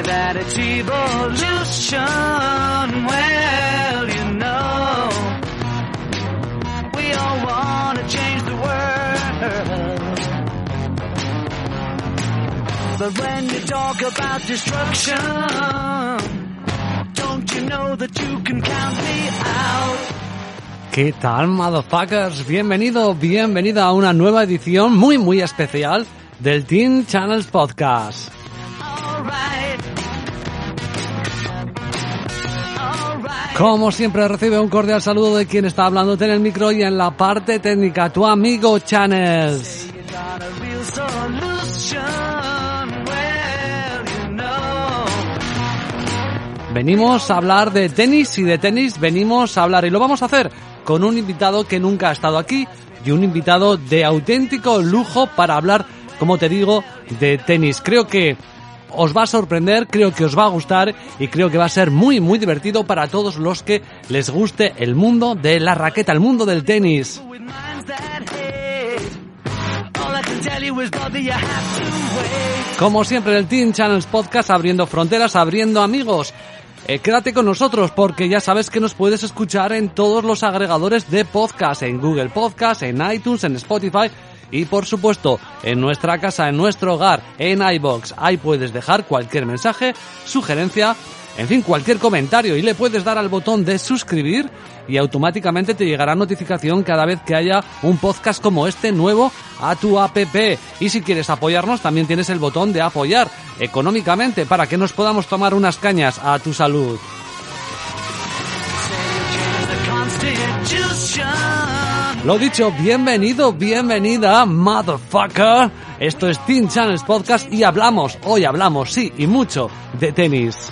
me that it's evolution. Well, you know, we all want to change the world. But when you talk about destruction, don't you know that you can count me out? ¿Qué tal, motherfuckers? Bienvenido, bienvenida a una nueva edición muy, muy especial del Teen Channels Podcast. Alright. Alright. Como siempre, recibe un cordial saludo de quien está hablándote en el micro y en la parte técnica, tu amigo Channels. Venimos a hablar de tenis y de tenis venimos a hablar y lo vamos a hacer con un invitado que nunca ha estado aquí y un invitado de auténtico lujo para hablar, como te digo, de tenis. Creo que os va a sorprender, creo que os va a gustar y creo que va a ser muy muy divertido para todos los que les guste el mundo de la raqueta, el mundo del tenis. Como siempre en el Teen Channels Podcast, abriendo fronteras, abriendo amigos. Eh, quédate con nosotros porque ya sabes que nos puedes escuchar en todos los agregadores de podcast, en Google Podcast, en iTunes, en Spotify y por supuesto en nuestra casa, en nuestro hogar, en iBox. Ahí puedes dejar cualquier mensaje, sugerencia, en fin, cualquier comentario y le puedes dar al botón de suscribir y automáticamente te llegará notificación cada vez que haya un podcast como este nuevo a tu app. Y si quieres apoyarnos, también tienes el botón de apoyar económicamente para que nos podamos tomar unas cañas a tu salud. Lo dicho, bienvenido, bienvenida, motherfucker. Esto es Teen Channels Podcast y hablamos, hoy hablamos, sí, y mucho, de tenis.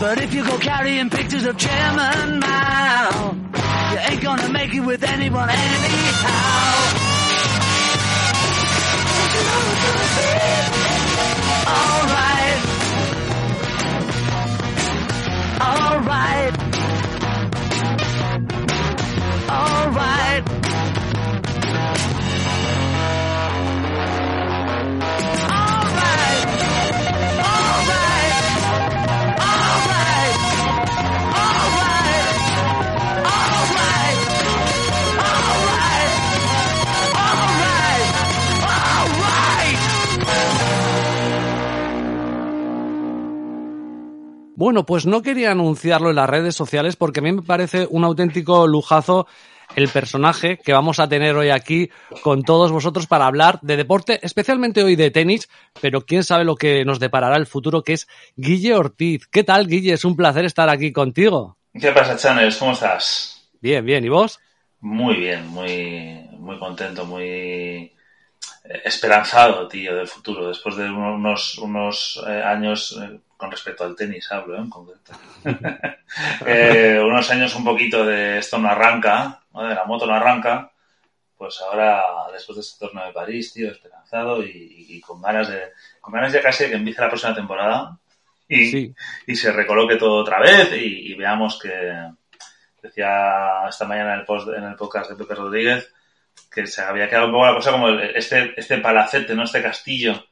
But if you go carrying pictures of Chairman Mao, you ain't gonna make it with anyone anyhow. Alright. Alright. Alright. Bueno, pues no quería anunciarlo en las redes sociales porque a mí me parece un auténtico lujazo el personaje que vamos a tener hoy aquí con todos vosotros para hablar de deporte, especialmente hoy de tenis, pero quién sabe lo que nos deparará el futuro, que es Guille Ortiz. ¿Qué tal, Guille? Es un placer estar aquí contigo. ¿Qué pasa, Channels? ¿Cómo estás? Bien, bien. ¿Y vos? Muy bien, muy, muy contento, muy esperanzado, tío, del futuro. Después de unos, unos eh, años, eh, con respecto al tenis hablo, ¿eh? en concreto. Eh, unos años un poquito de esto no arranca, ¿no? de la moto no arranca. Pues ahora, después de este torneo de París, tío, esperanzado y, y con ganas de, con ganas ya casi de que empiece la próxima temporada y, Sí. y se recoloque todo otra vez y, y veamos que, decía esta mañana en el, post, en el podcast de Pepe Rodríguez que se había quedado un poco la cosa como el- este, este palacete, ¿no? Este castillo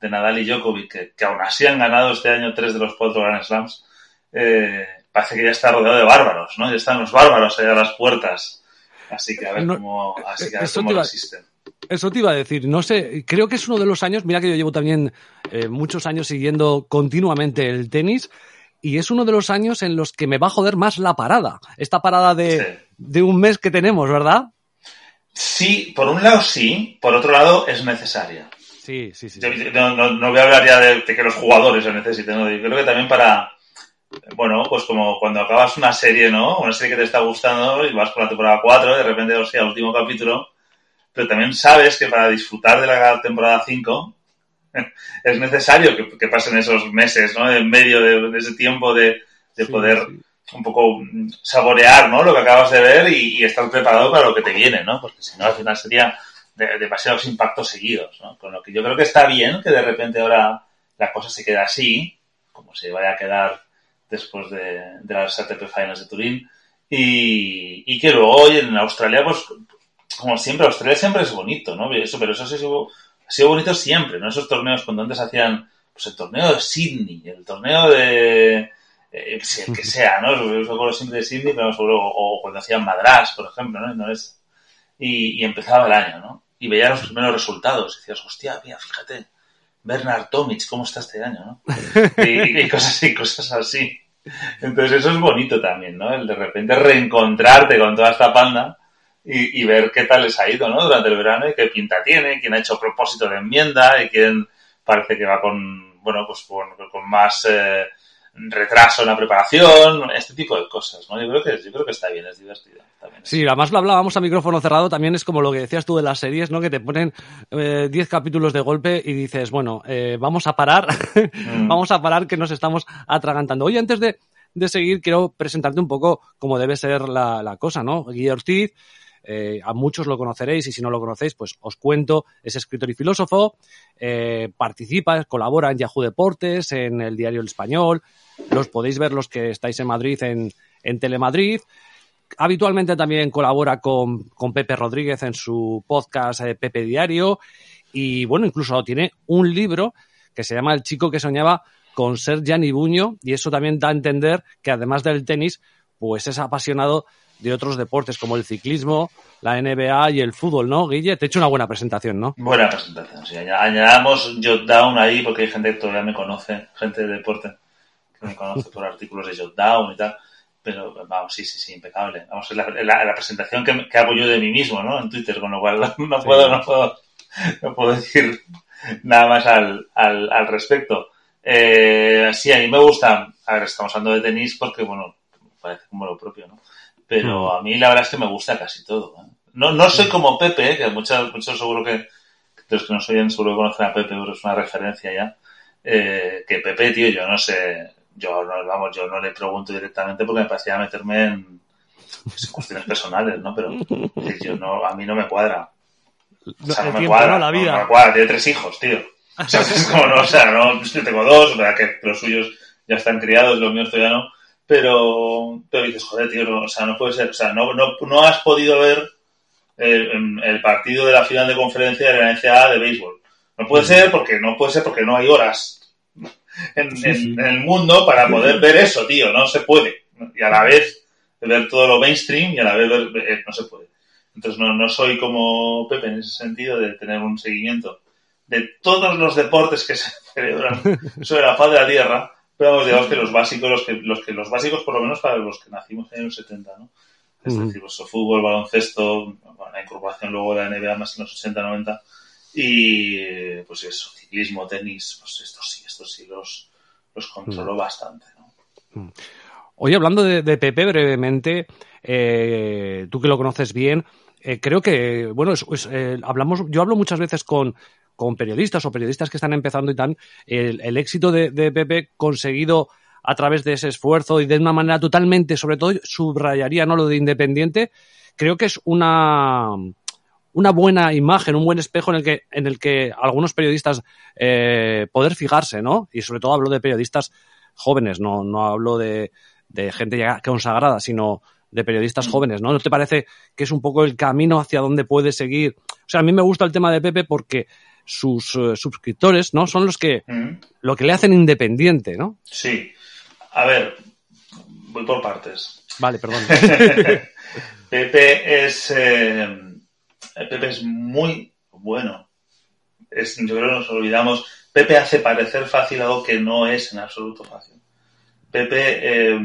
de Nadal y Djokovic, que, que aún así han ganado este año tres de los cuatro Grand Slams, eh, parece que ya está rodeado de bárbaros, ¿no? Ya están los bárbaros allá a las puertas. Así que a ver No, cómo, así que a ver eso cómo te iba- resisten. eso te iba a decir. No sé, creo que es uno de los años. Mira que yo llevo también eh, muchos años siguiendo continuamente el tenis. Y es uno de los años en los que me va a joder más la parada. Esta parada de, de un mes que tenemos, ¿verdad? Sí, por un lado sí, por otro lado es necesaria. Sí, sí, sí. No, no, no, voy a hablar ya de, que los jugadores lo necesiten, ¿no? Yo creo que también para, bueno, pues como cuando acabas una serie, ¿no? Una serie que te está gustando y vas por la temporada 4, de repente, o sea, último capítulo, pero también sabes que para disfrutar de la temporada 5 es necesario que, pasen esos meses, ¿no? En medio de, ese tiempo de, poder un poco saborear, ¿no? Lo que acabas de ver y, estar preparado para lo que te viene, ¿no? Porque si no, al final sería demasiados impactos seguidos, ¿no? Con lo que yo creo que está bien que de repente ahora la cosa se quede así, como se vaya a quedar después de, las ATP Finals de Turín, y, que luego hoy en Australia, pues como siempre, Australia siempre es bonito, ¿no? Eso, pero eso ha sido, ha sido bonito siempre, ¿no? Esos torneos cuando antes hacían, pues el torneo de Sydney, el torneo de, eh, el que sea, ¿no? Yo acuerdo siempre de Sydney, pero o, cuando hacían Madras, por ejemplo, ¿no? Y, empezaba el año, ¿no? Y veía los primeros resultados y decías, hostia, mira, fíjate, Bernard Tomic, ¿cómo está este año, no? Y, y, cosas, y cosas así. Entonces eso es bonito también, ¿no? El de repente reencontrarte con toda esta panda y, ver qué tal les ha ido, ¿no? Durante el verano y qué pinta tiene, quién ha hecho propósito de enmienda y quién parece que va con, bueno, pues con, con más eh, retraso en la preparación, este tipo de cosas, ¿no? Yo creo que, yo creo que está bien, es divertido. También sí, además lo hablábamos a micrófono cerrado, también es como lo que decías tú de las series, ¿no? Que te ponen 10 eh, capítulos de golpe y dices, bueno, eh, vamos a parar, mm. vamos a parar que nos estamos atragantando. Oye, antes de, de seguir, quiero presentarte un poco cómo debe ser la, la cosa, ¿no? Guillermo Ortiz, eh, a muchos lo conoceréis y si no lo conocéis, pues os cuento, es escritor y filósofo, eh, participa, colabora en Yahoo Deportes, en el diario El Español, los podéis ver los que estáis en Madrid en, en Telemadrid. Habitualmente también colabora con, Pepe Rodríguez en su podcast eh, Pepe Diario. Y bueno, incluso tiene un libro que se llama El chico que soñaba con ser Gianni Buño. Y eso también da a entender que además del tenis, pues es apasionado de otros deportes como el ciclismo, la NBA y el fútbol, ¿no, Guille? Te he hecho una buena presentación, ¿no? Buena presentación, sí. Añadamos Jotdown ahí porque hay gente que todavía me conoce, gente de deporte, que me conoce por artículos de Jotdown y tal. Pero vamos, sí, sí, sí, impecable. Vamos, es la, la, presentación que, que, hago yo de mí mismo, ¿no? En Twitter, con lo cual no puedo, no puedo, no puedo decir nada más al, al, al respecto. Eh, sí, a mí me gusta, a ver, estamos hablando de tenis porque, bueno, parece como lo propio, ¿no? Pero mm. a mí la verdad es que me gusta casi todo. ¿eh? No, no soy mm. como Pepe, que muchos, muchos seguro que los que no soy seguro que conocen a Pepe, pero es una referencia ya. Eh, que Pepe, tío, yo no sé, yo no, vamos, yo no le pregunto directamente porque me parecía meterme en cuestiones personales, ¿no? Pero yo no, a mí no me cuadra. O sea, no me cuadra. la vida. No me cuadra, tiene tres hijos, tío. O sea, es como no, o sea, no, yo tengo dos, verdad que los suyos ya están criados, los míos todavía no pero, pero dices, joder, tío, no, o sea, no puede ser, o sea, no, no, no has podido ver el, el, partido de la final de conferencia de la NCAA de béisbol. No puede ser porque no puede ser porque no hay horas en, en, el mundo para poder ver eso, tío, no se puede. Y a la vez ver todo lo mainstream y a la vez ver, eh, no se puede. Entonces no, no soy como Pepe en ese sentido de tener un seguimiento de todos los deportes que se celebran sobre la faz de la Tierra pero vamos, digamos que los básicos, los que, los que, los básicos por lo menos para los que nacimos en los 70, ¿no? Es decir, pues, fútbol, baloncesto, la incorporación luego de la NBA más en los 80, 90, y pues eso, ciclismo, tenis, pues estos sí, estos sí los, los controlo bastante, ¿no? Oye, hablando de, de Pepe brevemente, eh, tú que lo conoces bien, eh, creo que, bueno, es, eh, hablamos, yo hablo muchas veces con, con periodistas o periodistas que están empezando y tan, el, éxito de, Pepe conseguido a través de ese esfuerzo y de una manera totalmente, sobre todo, subrayaría no lo de independiente, creo que es una, una buena imagen, un buen espejo en el que, en el que algunos periodistas eh, poder fijarse, ¿no? Y sobre todo hablo de periodistas jóvenes, no, no hablo de, de gente ya consagrada, sino de periodistas jóvenes, ¿no? ¿No te parece que es un poco el camino hacia donde puede seguir? O sea, a mí me gusta el tema de Pepe porque sus eh, suscriptores, ¿no? Son los que mm. lo que le hacen independiente, ¿no? Sí. A ver, voy por partes. Vale, perdón. Pepe es eh, Pepe es muy bueno. Es, yo creo que nos olvidamos. Pepe hace parecer fácil algo que no es en absoluto fácil. Pepe, eh,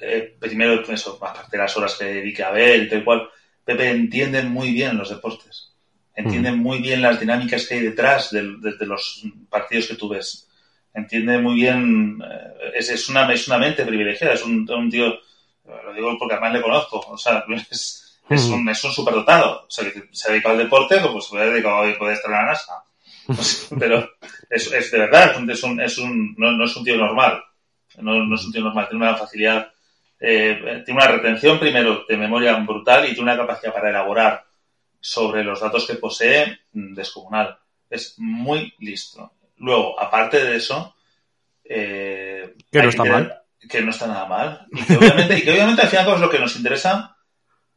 eh, primero, eso, aparte de las horas que dedique a ver y tal cual, Pepe entiende muy bien los deportes. Entiende muy bien las dinámicas que hay detrás de, de- de los partidos que tú ves. Entiende muy bien, eh, es, es, una, es una mente privilegiada, es un, un tío, lo digo porque además le conozco, o sea, es, es un, es un superdotado. O sea, que se ha dedicado al deporte, pues se puede dedicado a poder estar en la NASA. Pues, pero es, es de verdad, es un, es un, no, no es un tío normal. No, no es un tío normal, tiene una facilidad, eh, tiene una retención primero de memoria brutal y tiene una capacidad para elaborar sobre los datos que posee mm, descomunal. Es muy listo. Luego, aparte de eso, eh, Que no está mal. Que no está nada mal. Y que obviamente, y que obviamente al final es lo que nos interesa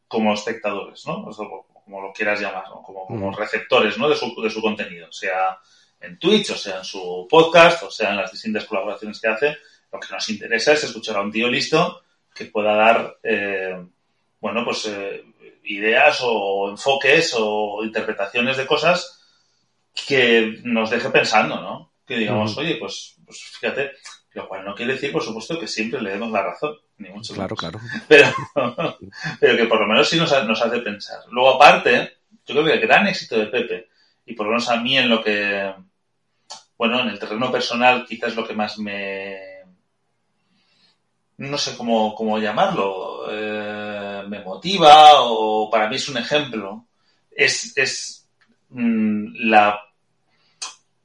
como espectadores, ¿no? O sea, como lo quieras llamar, ¿no? como, como Mm. receptores ¿no? de, su, de su contenido, sea en Twitch, o sea en su podcast, o sea en las distintas colaboraciones que hace. Lo que nos interesa es escuchar a un tío listo que pueda dar, eh, bueno, pues eh, ideas o enfoques o interpretaciones de cosas que nos deje pensando, ¿no? Que digamos, Ujú. oye, pues, pues fíjate, lo cual no quiere decir, por supuesto, que siempre le demos la razón, ni mucho Claro, menos. claro. Pero, pero que por lo menos sí nos, nos hace pensar. Luego, aparte, yo creo que el gran éxito de Pepe, y por lo menos a mí en lo que, bueno, en el terreno personal quizás lo que más me, no sé cómo, cómo llamarlo, eh, me motiva o para mí es un ejemplo, es, es mm, la,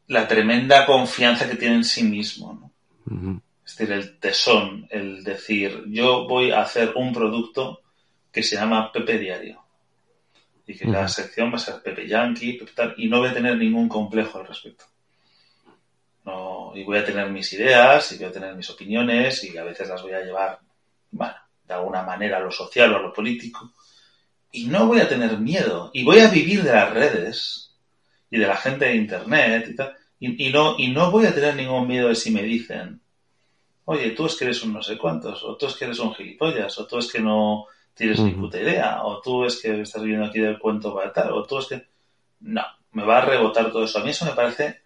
la tremenda confianza que tiene en sí mismo. Es decir, el tesón, el decir, yo voy a hacer un producto que se llama Pepe Diario. Y que Ujú. la sección va a ser Pepe Yankee, Pepe tal, y no voy a tener ningún complejo al respecto. No, y voy a tener mis ideas, y voy a tener mis opiniones, y a veces las voy a llevar, bueno, de alguna manera a lo social o a lo político. Y no voy a tener miedo, y voy a vivir de las redes, y de la gente de internet, y tal, y, y no, y no voy a tener ningún miedo de si me dicen, oye, tú es que eres un no sé cuántos, o tú es que eres un gilipollas, o tú es que no tienes ni puta idea, o tú es que estás viviendo aquí del cuento para tal, o tú es que... No, me va a rebotar todo eso. A mí eso me parece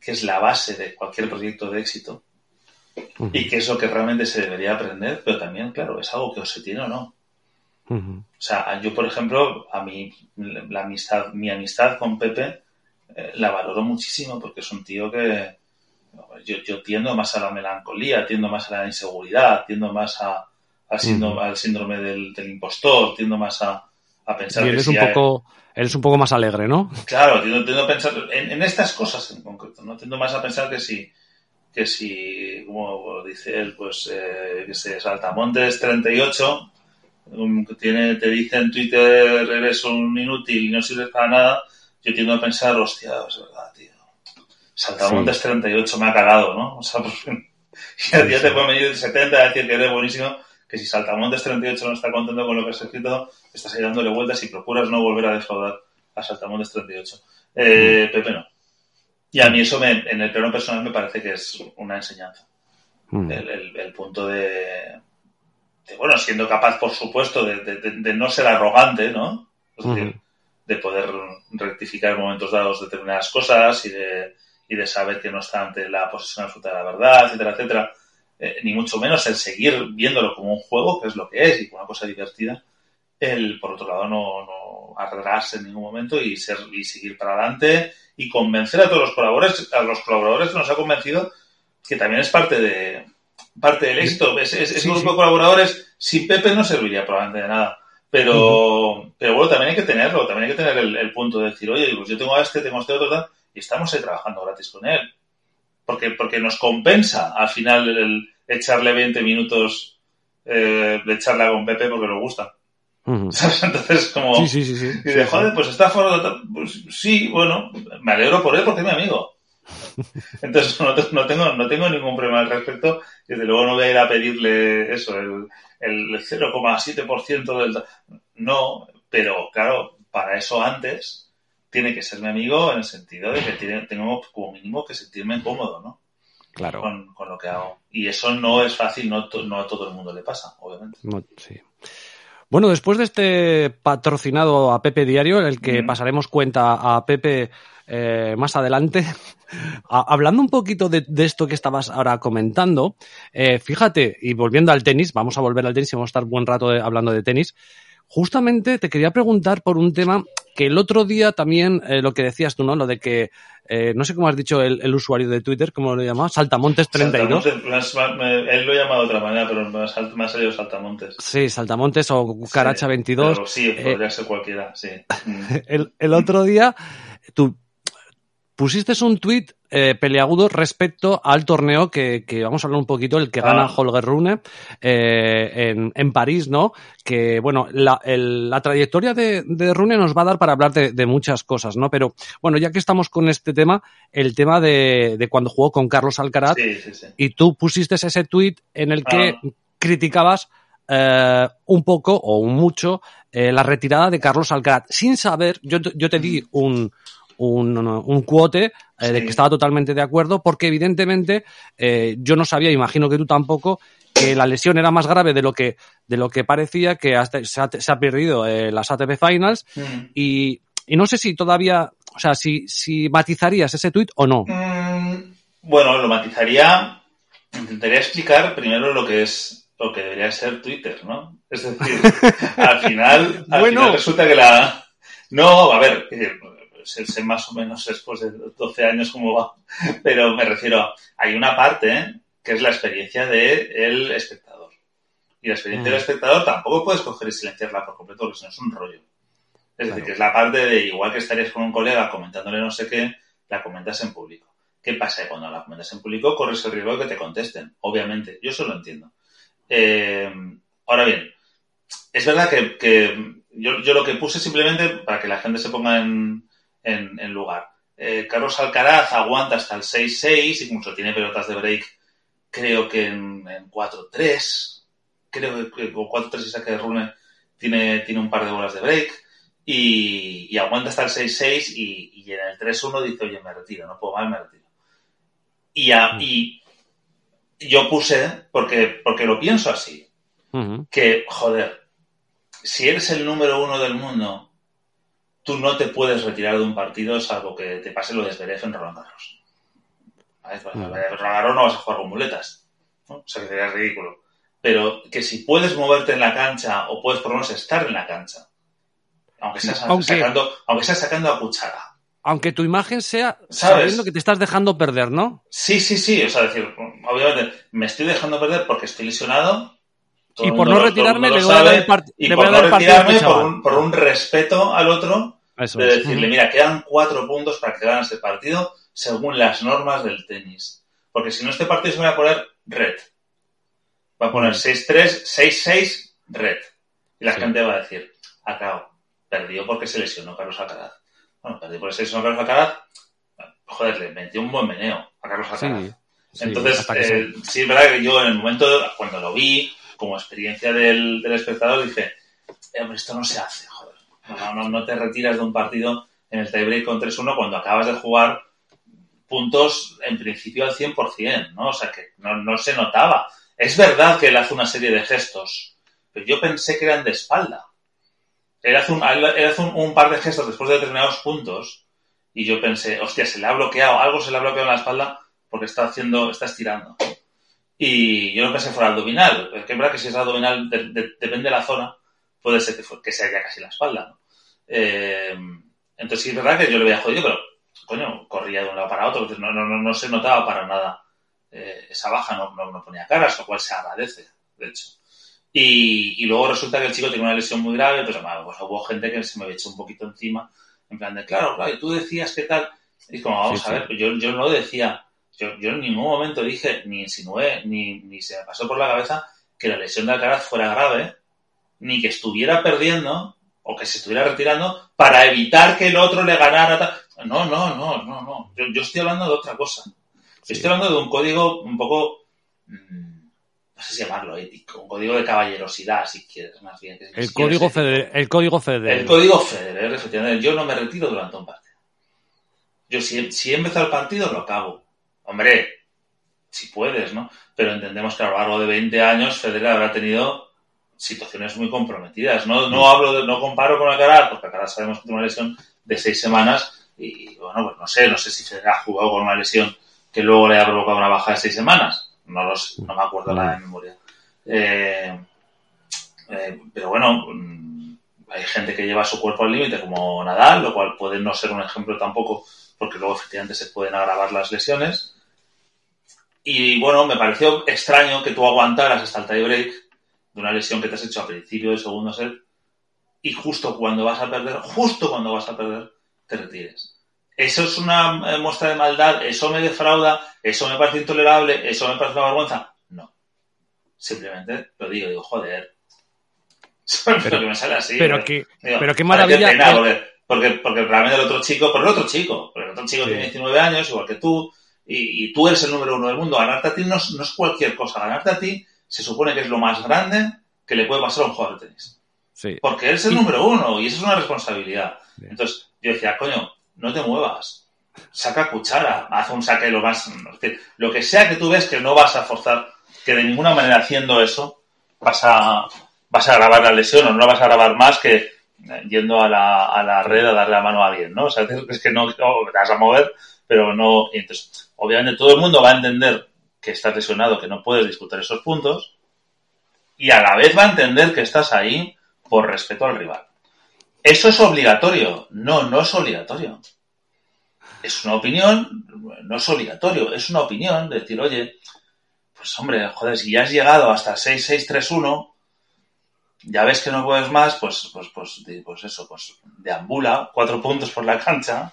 que es la base de cualquier proyecto de éxito Y que es lo que realmente se debería aprender, pero también, claro, es algo que o se tiene o no. O sea, yo, por ejemplo, a mí, la amistad, mi amistad con Pepe eh, la valoro muchísimo porque es un tío que yo, yo tiendo más a la melancolía, tiendo más a la inseguridad, tiendo más a, al, síndrome, Ujú. al síndrome del, del impostor, tiendo más a, a pensar Y que eres si un hay- poco, eres un poco más alegre, ¿no? Claro, tiendo, tiendo a pensar en, en estas cosas en concreto, ¿no? Tiendo más a pensar que si, que si, como dice él, pues, eh, que se Saltamontes 38, um, tiene, te dice en Twitter eres un inútil y no sirves para nada, yo tiendo a pensar, hostia, es verdad, tío. Saltamontes 38 me ha calado, ¿no? O sea, pues, ya, ya te pueden venir de 70 a decir que eres buenísimo, que si Saltamontes 38 no está contento con lo que has escrito, estás ahí dándole vueltas y procuras no volver a defraudar a Saltamontes 38. Eh, Pepe no. Y a mí eso me, en el plano personal me parece que es una enseñanza. Mm. El, el- el punto de, de, bueno, siendo capaz, por supuesto, de, de- no ser arrogante, ¿no? Es decir, Ujú. de poder rectificar en momentos dados determinadas cosas y de, y de saber que no está ante la posesión absoluta de la verdad, etcétera, etcétera. Eh, ni mucho menos el seguir viéndolo como un juego, que es lo que es, y como una cosa divertida. El, por otro lado, no, no arredrarse en ningún momento y ser y seguir para adelante y convencer a todos los colaboradores, a los colaboradores que nos ha convencido que también es parte de parte del éxito. Es, Sí, grupo sí. de colaboradores, sin Pepe no serviría probablemente de nada. Pero, pero bueno, también hay que tenerlo, también hay que tener el, el punto de decir, oye, pues yo tengo a este, tengo a este otro, tal, y estamos ahí trabajando gratis con él. Porque, porque nos compensa al final el echarle 20 minutos eh, de charla con Pepe porque nos gusta. ¿Sabes? Entonces, como... Sí, sí, sí, sí. Y de, joder, pues está fuera Pues sí, bueno, me alegro por él porque es mi amigo. Entonces no, te- no tengo, no tengo ningún problema al respecto. Desde luego no voy a ir a pedirle eso, el, el 0,7% del... No, pero claro, para eso antes tiene que ser mi amigo en el sentido de que tiene, tengo como mínimo que sentirme cómodo, ¿no? Claro. Con, con lo que hago. Y eso no es fácil, no, to- no a todo el mundo le pasa, obviamente. No, sí. Bueno, después de este patrocinado a Pepe Diario, en el que pasaremos cuenta a Pepe eh, más adelante, hablando un poquito de, esto que estabas ahora comentando, eh, fíjate, y volviendo al tenis, vamos a volver al tenis y vamos a estar buen rato hablando de tenis, justamente te quería preguntar por un tema que el otro día también, eh, lo que decías tú, ¿no? Lo de que, eh, no sé cómo has dicho el, usuario de Twitter, ¿cómo lo llamaba? Saltamontes32. él lo llama de otra manera, pero me ha salido Saltamontes. Sí, Saltamontes o Cucaracha22. Sí, sí podría ser cualquiera, sí. el, el otro día, tú pusiste un tuit eh, peleagudo respecto al torneo que, vamos a hablar un poquito, el que ah. gana Holger Rune eh, en, París, ¿no? Que, bueno, la, trayectoria de, Rune nos va a dar para hablar de, muchas cosas, ¿no? Pero, bueno, ya que estamos con este tema, el tema de, cuando jugó con Carlos Alcaraz, y tú pusiste ese tuit en el que ah. criticabas eh, un poco o mucho la retirada de Carlos Alcaraz, sin saber, yo, yo te di un un, un cuote eh, de que estaba totalmente de acuerdo, porque evidentemente eh, yo no sabía, imagino que tú tampoco, que la lesión era más grave de lo que, de lo que parecía, que hasta se, ha, perdido eh, las ATP Finals mm. y, y, no sé si todavía, o sea, si, si matizarías ese tuit o no. Mm, bueno, lo matizaría, intentaría explicar primero lo que es lo que debería ser Twitter, ¿no? Es decir, al final, al final resulta que la... No, a ver, sé más o menos después de 12 años cómo va, pero me refiero, hay una parte que es la experiencia del espectador. Y la experiencia del mm. espectador tampoco puedes coger y silenciarla por completo, porque si no es un rollo. Es decir, que es la parte de, igual que estarías con un colega comentándole no sé qué, la comentas en público. ¿Qué pasa? Cuando la comentas en público corres el riesgo de que te contesten, obviamente. Yo eso lo entiendo. Eh, ahora bien, es verdad que, yo, yo, lo que puse simplemente para que la gente se ponga en, en, lugar. Eh, Carlos Alcaraz aguanta hasta el 6-6, incluso tiene pelotas de break, creo que en, 4-3, creo que con 4-3 y saque de rune tiene, tiene un par de bolas de break, y, aguanta hasta el 6-6 y, en el 3-1 dice, oye, me retiro, no puedo más, me retiro. Y, mm. y yo puse, porque, porque lo pienso así, que, joder, si eres el número uno del mundo tú no te puedes retirar de un partido salvo que te pase lo de Zverev en Roland Garros. Pues, Roland Garros no vas a jugar con muletas. O sea, que sería ridículo. Pero que si puedes moverte en la cancha o puedes por lo menos estar en la cancha, aunque seas, sacando, aunque sacando a cuchara. Aunque tu imagen sea sabiendo que te estás dejando perder, ¿no? Sí, sí, sí. O sea, decir, obviamente me estoy dejando perder porque estoy lesionado, y por no retirarme le voy a dar el, y por no retirarme por un, por un, respeto al otro de decirle, mira, quedan cuatro puntos para que ganes el partido según las normas del tenis. Porque si no, este partido se va a poner red. Va a poner 6-3, 6-6, red. Y la gente va a decir, acabo, perdió porque se lesionó Carlos Alcaraz. Bueno, perdió porque se lesionó Carlos Alcaraz. Joder, le metió un buen meneo a Carlos Alcaraz. Entonces, eh, sí, es verdad que yo en el momento, cuando lo vi, como experiencia del, espectador, dije, eh, hombre, esto no se hace, joder. No, te retiras de un partido en el tiebreak con 3-1 cuando acabas de jugar puntos en principio al 100%, ¿no? O sea, que no, no se notaba. Es verdad que él hace una serie de gestos, pero yo pensé que eran de espalda. Él hace un, él hace un, par de gestos después de determinados puntos y yo pensé, hostia, se le ha bloqueado, algo se le ha bloqueado en la espalda porque está haciendo, está estirando. Y yo no pensé fuera abdominal. Es que es verdad que si es abdominal, depende de la zona, puede ser que, que sea ya casi la espalda, ¿no? Eh, entonces sí es verdad que yo le había jodido, pero coño, corría de un lado para otro, no, no, no, se notaba para nada eh, esa baja, no, no, ponía caras, lo cual se agradece, de hecho. Y, y, luego resulta que el chico tiene una lesión muy grave, pues, pues, hubo gente que se me echó un poquito encima, en plan de, claro, claro, y tú decías que tal, y como, vamos a ver, yo, yo no decía, yo, yo en ningún momento dije, ni insinué, ni, ni se me pasó por la cabeza que la lesión de Alcaraz fuera grave, ni que estuviera perdiendo o que se estuviera retirando para evitar que el otro le ganara. No, no, no, no, no. Yo, estoy hablando de otra cosa. Estoy hablando de un código un poco, mm, no sé si llamarlo ético, un código de caballerosidad, si quieres, más bien. el, código Federer, el código Federer. El código Federer, efectivamente. Yo no me retiro durante un partido. Yo si, si he empezado el partido, lo acabo. Hombre, si puedes, ¿no? Pero entendemos que a lo largo de 20 años Federer habrá tenido situaciones muy comprometidas. No, no hablo de, no comparo con Alcaraz, porque Alcaraz sabemos que tiene una lesión de seis semanas y bueno, pues no sé, no sé si se ha jugado con una lesión que luego le ha provocado una baja de seis semanas. No lo sé, no me acuerdo la de memoria. Eh, eh, pero bueno, mm, hay gente que lleva su cuerpo al límite como Nadal, lo cual puede no ser un ejemplo tampoco, porque luego efectivamente se pueden agravar las lesiones. Y bueno, me pareció extraño que tú aguantaras hasta el tie break de una lesión que te has hecho a principio del segundo set y justo cuando vas a perder, justo cuando vas a perder, te retires. Eso es una eh, muestra de maldad, eso me defrauda, eso me parece intolerable, eso me parece una vergüenza. No. Simplemente lo digo, digo, joder. Pero, que me sale así. Pero, que, pero qué maravilla. porque, porque, realmente el otro chico, por el otro chico, porque el otro chico tiene 19 años, igual que tú, y, tú eres el número uno del mundo. Ganarte a ti no, no, es cualquier cosa. Ganarte a ti se supone que es lo más grande que le puede pasar a un jugador de tenis. Sí. Porque él es el número uno y eso es una responsabilidad. Entonces yo decía, coño, no te muevas. Saca cuchara, haz un saque lo más. Lo que sea que tú ves que no vas a forzar, que de ninguna manera haciendo eso vas a, vas a grabar la lesión o no la vas a grabar más que eh, yendo a la, a la red a darle la mano a alguien, ¿no? O sea, es que no, te vas a mover, pero no. entonces, obviamente, todo el mundo va a entender que estás lesionado, que no puedes disputar esos puntos, y a la vez va a entender que estás ahí por respeto al rival. ¿Eso es obligatorio? No, no es obligatorio. Es una opinión, no es obligatorio, es una opinión de decir, oye, pues hombre, joder, si ya has llegado hasta 6-6-3-1, ya ves que no puedes más, pues, pues, pues, pues eso, pues deambula, cuatro puntos por la cancha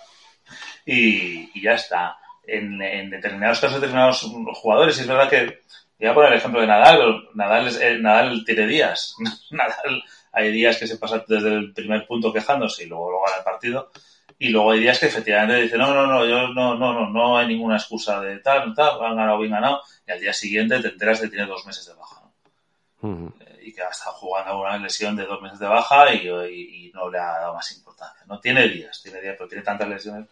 y, ya está. En, determinados casos, determinados jugadores, y es verdad que, voy a poner el ejemplo de Nadal, Nadal, eh, Nadal tiene días, Nadal hay días que se pasa desde el primer punto quejándose y luego, luego gana el partido. Y luego hay días que efectivamente dice, no, no, no, yo no, no, no, no hay ninguna excusa de tal, tal, han ganado, bien ganado. Y al día siguiente te enteras de que tiene dos meses de baja. Eh, y que ha estado jugando una lesión de dos meses de baja y, no le ha dado más importancia. No tiene días, tiene días, pero tiene tantas lesiones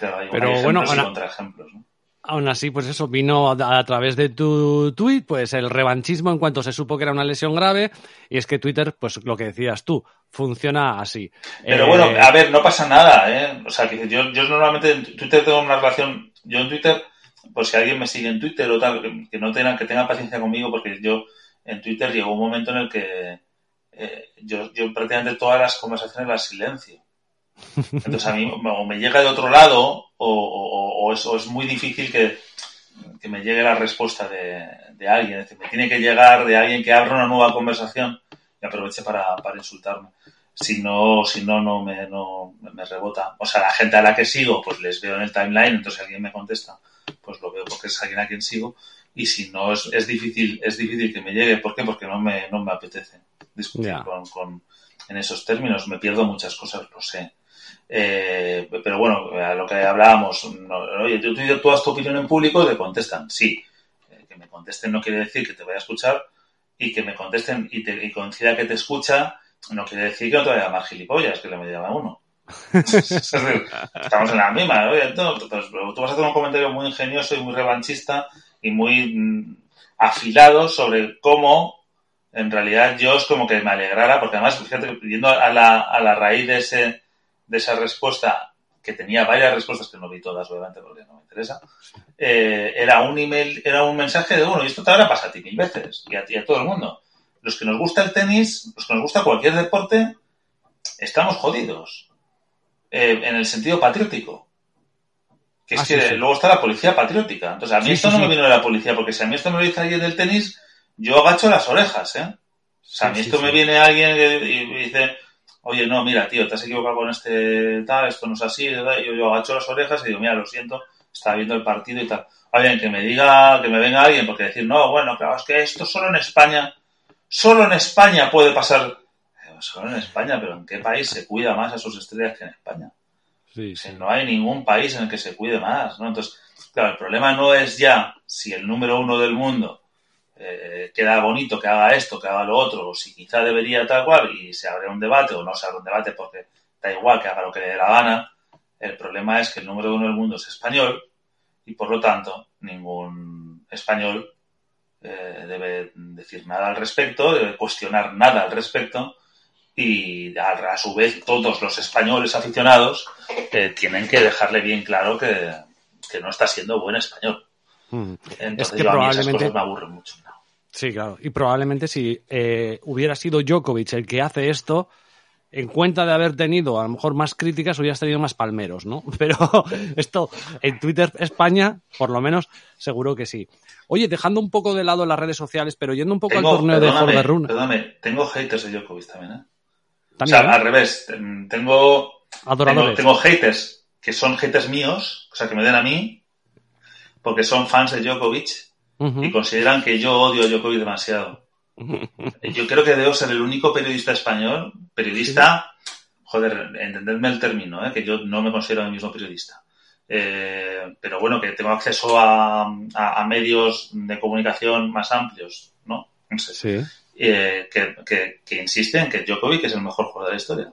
hay, pero, bueno, contraejemplos. ¿no? Aún así, pues eso, vino a, través de tu tweet, pues el revanchismo en cuanto se supo que era una lesión grave, y es que Twitter, pues lo que decías tú, funciona así. Pero bueno, eh, a ver, no pasa nada, ¿eh? O sea, que yo, yo normalmente en Twitter tengo una relación, yo en Twitter, pues si alguien me sigue en Twitter o tal, que, no tenga, que tenga paciencia conmigo, porque yo en Twitter llegó un momento en el que eh, yo, yo prácticamente todas las conversaciones las silencio. Entonces a mí o me llega de otro lado o, es, muy difícil que, me llegue la respuesta de, alguien. Es decir, me tiene que llegar de alguien que abra una nueva conversación y aproveche para, insultarme. Si no, si no, no me, no me rebota. O sea, la gente a la que sigo, pues les veo en el timeline, entonces alguien me contesta, pues lo veo porque es alguien a quien sigo. Y si no, es, es difícil, es difícil que me llegue. ¿Por qué? Porque no me, no me apetece discutir con, en esos términos. Me pierdo muchas cosas, lo sé. Eh, pero bueno, a lo que hablábamos, oye, tú, tú das tu opinión en público, te contestan, sí. Eh, que me contesten no quiere decir que te vaya a escuchar y que me contesten y, te, y coincida que te escucha, no quiere decir que no te vaya a llamar gilipollas, que le me llama uno. Estamos en la misma. Oye, tú, pues, tú vas a hacer un comentario muy ingenioso y muy revanchista y muy mm, afilado sobre cómo en realidad yo es como que me alegrara, porque además, fíjate, yendo a la, a la raíz de ese de esa respuesta, que tenía varias respuestas que no vi todas, obviamente, porque no me interesa, eh, era un email, era un mensaje de, uno y esto te habrá pasado a ti mil veces, y a ti a todo el mundo. Los que nos gusta el tenis, los que nos gusta cualquier deporte, estamos jodidos. Eh, en el sentido patriótico. Que es ah, que luego está la policía patriótica. Entonces, a mí esto no me vino de la policía, porque si a mí esto me lo dice alguien del tenis, yo agacho las orejas, ¿eh? O sea, a mí esto me viene alguien y dice, oye, no, mira, tío, te has equivocado con este tal, esto no es así, y yo, agacho las orejas y digo, mira, lo siento, estaba viendo el partido y tal. Oye, que me diga, que me venga alguien, porque decir, no, bueno, claro, es que esto solo en España, solo en España puede pasar. Solo en España, pero ¿en qué país se cuida más a sus estrellas que en España? Sí, sí. no hay ningún país en el que se cuide más, ¿no? Entonces, claro, el problema no es ya si el número uno del mundo eh, queda bonito que haga esto, que haga lo otro, o si quizá debería tal cual y se abre un debate o no se abre un debate porque da igual que haga lo que le dé la gana, el problema es que el número uno del mundo es español y por lo tanto ningún español eh, debe decir nada al respecto, debe cuestionar nada al respecto y a, a su vez todos los españoles aficionados eh, tienen que dejarle bien claro que, que no está siendo buen español. Mm. Entonces Es que yo a mí esas cosas me aburren mucho. Sí, claro. Y probablemente si eh, hubiera sido Djokovic el que hace esto, en cuenta de haber tenido a lo mejor más críticas, hubieras tenido más palmeros, ¿no? Pero esto en Twitter España, por lo menos, seguro que sí. Oye, dejando un poco de lado las redes sociales, pero yendo un poco Tengo, al torneo de Rune. perdóname, tengo haters de Djokovic también, ¿eh? O sea, ¿eh? al revés, ten- tengo, tengo, tengo haters que son haters míos, o sea, que me den a mí, porque son fans de Djokovic Y consideran que yo odio a Djokovic demasiado. Yo creo que debo ser el único periodista español, periodista, joder, entendedme el término, ¿eh? que yo no me considero a mí mismo periodista. Eh, pero bueno, que tengo acceso a, a- a medios de comunicación más amplios, ¿no? No sé. Sí. Eh, que, que, que insiste en que Djokovic es el mejor jugador de la historia.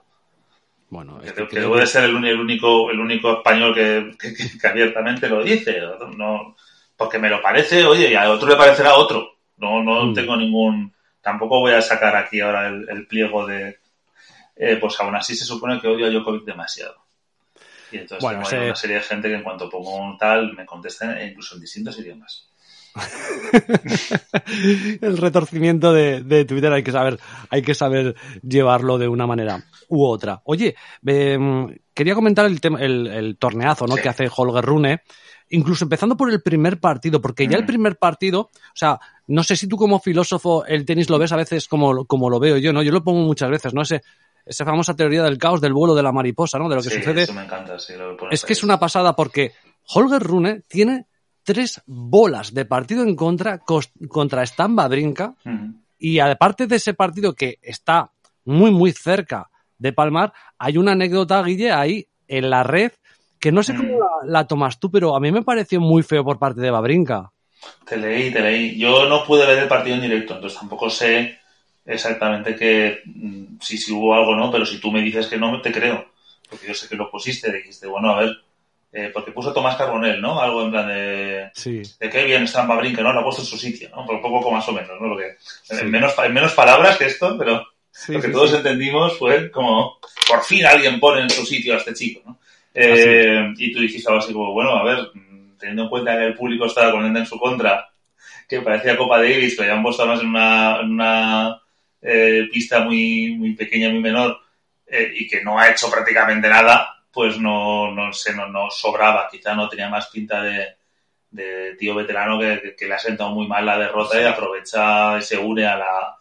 Bueno, Que, que creo debe que- ser el, el único el único español que abiertamente lo dice. No, porque me lo parece, oye, y a otro le parecerá otro. No, no Mm. tengo ningún... Tampoco voy a sacar aquí ahora el, el pliego de... eh, pues aún así se supone que odio a Djokovic demasiado. Y entonces Bueno, tengo ese- una serie de gente que en cuanto pongo un tal me contestan incluso en distintos idiomas. el retorcimiento de, de Twitter hay que saber, hay que saber llevarlo de una manera u otra. Oye, em, quería comentar el, tema, el, el torneazo ¿no? Sí. que hace Holger Rune, incluso empezando por el primer partido, porque ya el Mm. primer partido, o sea, no sé si tú como filósofo el tenis lo ves a veces como, como lo veo yo, ¿no? Yo lo pongo muchas veces, ¿no? Ese, esa famosa teoría del caos, del vuelo de la mariposa, ¿no? De lo que Sí, sucede eso me encanta, sí, lo es que es una pasada porque Holger Rune tiene tres bolas de partido en contra contra Stan Wawrinka Ujú. y aparte de ese partido que está muy muy cerca de palmar, hay una anécdota, Guille, ahí en la red que no sé cómo Mm. la, la tomas tú, pero a mí me pareció muy feo por parte de Wawrinka. Te leí, te leí. Yo no pude ver el partido en directo, entonces tampoco sé exactamente que mm, si, si hubo algo o no, pero si tú me dices que no, te creo. Porque yo sé que lo pusiste, dijiste, bueno, a ver, eh, porque puso Tomás Carbonell, ¿no? Algo en plan de, Sí. de qué bien está Brinca, ¿no? Lo ha puesto en su sitio, ¿no? Por poco más o menos, ¿no? Lo que, Sí. en, menos, en menos palabras que esto, pero Sí, lo que todos entendimos fue como, por fin alguien pone en su sitio a este chico, ¿no? Eh, y tú dijiste algo así como, bueno, a ver, teniendo en cuenta que el público estaba poniendo en su contra, que parecía Copa Davis, que habían puesto además en una, en una eh, pista muy, muy pequeña, muy menor, eh, y que no ha hecho prácticamente nada, pues no, no sé, no, no sobraba, quizá no tenía más pinta de, de tío veterano que, que- que le ha sentado muy mal la derrota y aprovecha y se une a la,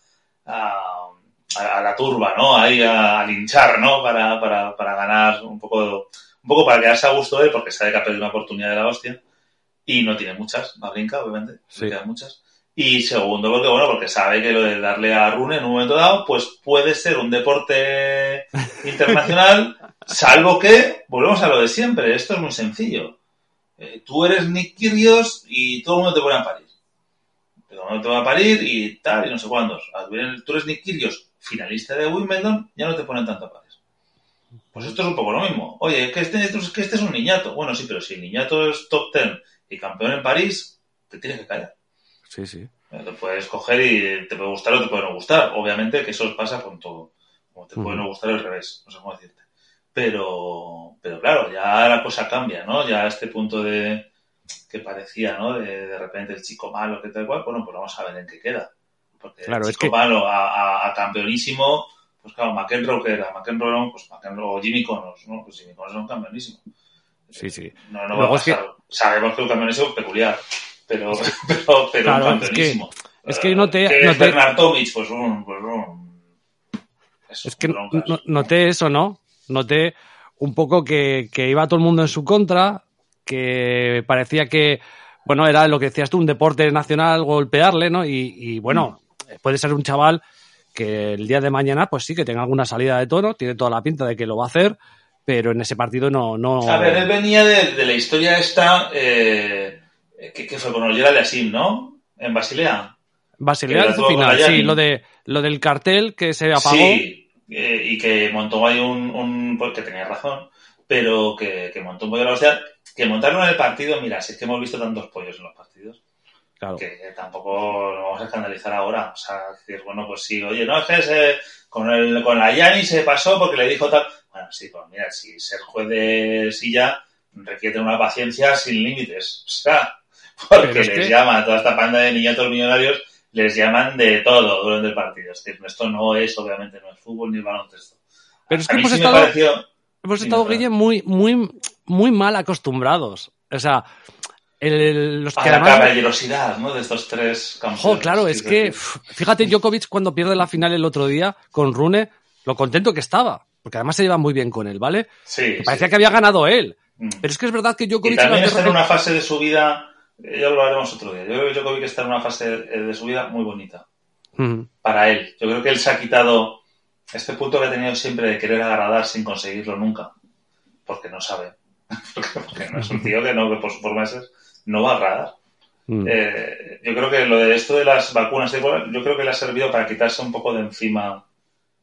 a, la turba, ¿no? Ahí a, a linchar, ¿no? Para, para, para ganar un poco, un poco para quedarse a gusto de él, porque sabe que ha perdido una oportunidad de la hostia. Y no tiene muchas, va brinca, obviamente, Sí. no quedan muchas. Y segundo, porque bueno, porque sabe que lo de darle a Rune en un momento dado, pues puede ser un deporte internacional, salvo que, volvemos a lo de siempre, esto es muy sencillo. Eh, tú eres Nick Kyrgios y todo el mundo te pone a parir. Todo el mundo te va a parir y tal, y no sé ver- Tú eres Nick Kyrgios, finalista de Wimbledon, ya no te ponen tanto a parir. Pues esto es un poco lo mismo. Oye, que este, que este es un niñato. Bueno, sí, pero si el niñato es top ten y campeón en París, te tienes que callar. Sí, sí. Eh, Te puedes coger y te puede gustar o te puede no gustar. Obviamente que eso pasa con todo. Como te puede no gustar al revés, no sé cómo decirte. Pero, pero claro, ya la cosa cambia, ¿no? Ya a este punto de que parecía, ¿no? De, de repente el chico malo, que tal cual, bueno, pues vamos a ver en qué queda. Porque Claro, el es chico que- malo a, a- a campeonísimo, pues claro, McEnroe que era, McEnroe, pues McEnroe o Jimmy Connors, ¿no? Pues Jimmy Connors es un campeonísimo. Sí, sí. No, no va a es que- pasar. Sabemos que un campeonísimo peculiar, pero, pero, pero Claro, un es que- campeonísimo. es que no te- ¿Qué no es te- Bernard Tomic? Pues un... Pues un eso, Es que broncas. no- noté eso, ¿no? Noté un poco que, que iba todo el mundo en su contra, que parecía que, bueno, era lo que decías tú, un deporte nacional golpearle, ¿no? Y, y, bueno, puede ser un chaval que el día de mañana, pues sí, que tenga alguna salida de tono, tiene toda la pinta de que lo va a hacer, pero en ese partido no... no... A ver, él venía de, de la historia esta eh, que, que fue con Olliera Leasim, ¿no? En Basilea. Basilea que con final, sí, lo, de, lo del cartel que se apagó. Sí, eh, y que montó ahí un, un... Porque tenía razón, pero que, que montó un pollo de la hostia. Que montaron en el partido, mira, si es que hemos visto tantos pollos en los partidos. Claro. Que tampoco nos vamos a escandalizar ahora. O sea, decir, bueno, pues sí, oye, no, es que se- con, el, con la Yani se pasó porque le dijo tal. Bueno, sí, pues mira, si ser juez de silla requiere una paciencia sin límites. O sea, porque es les que- llaman, toda esta panda de niñatos millonarios, les llaman de todo durante el partido. Es decir, esto no es, obviamente, no es fútbol ni baloncesto. Pero es que a mí hemos sí estado- me pareció... Hemos estado. Guille, muy, muy, muy mal acostumbrados. O sea, el- los que la caballerosidad, ¿no? De estos tres campeones. Jo, claro, es que, fíjate, Djokovic cuando pierde la final el otro día con Rune, lo contento que estaba. Porque además se lleva muy bien con él, ¿vale? Sí, Que parecía sí. que había ganado él. Mm. Pero es que es verdad que Y Djokovic... también está en una fase de su vida, eh, ya lo hablaremos otro día, yo creo que Djokovic está en una fase de, de su vida muy bonita Mm, para él. Yo creo que él se ha quitado este punto que ha tenido siempre de querer agradar sin conseguirlo nunca, porque no sabe, porque, porque no es un tío que no, que por, por meses no va a agradar. mm. Eh, yo creo que lo de esto de las vacunas, igual, yo creo que le ha servido para quitarse un poco de encima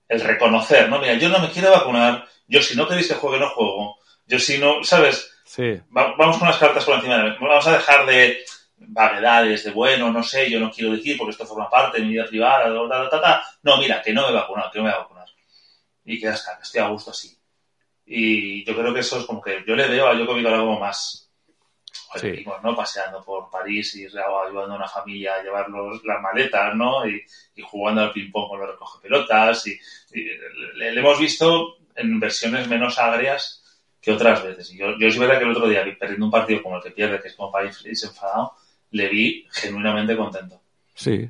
el reconocer, ¿no? Mira, yo no me quiero vacunar, yo si no queréis que juegue, no juego, yo si no, ¿sabes? Sí. Va- vamos con las cartas por encima de la mesa. Vamos a dejar de vaguedades, de bueno, no sé, yo no quiero decir porque esto forma parte de mi vida privada, ta, ta, ta, ta. No, mira, que no me he vacunado, que no me voy a vacunar. Y que ya está, que estoy a gusto así. Y yo creo que eso es como que yo le veo a Djokovic ahora como más Paseando por París y ayudando a una familia a llevar los- las maletas, ¿no? Y, y jugando al ping-pong con los recoge pelotas. Y, y le, le hemos visto en versiones menos agrias que otras veces. Y yo, yo sí verdad que el otro día, perdiendo un partido como el que pierde, que es como París enfadado, le vi genuinamente contento. Sí.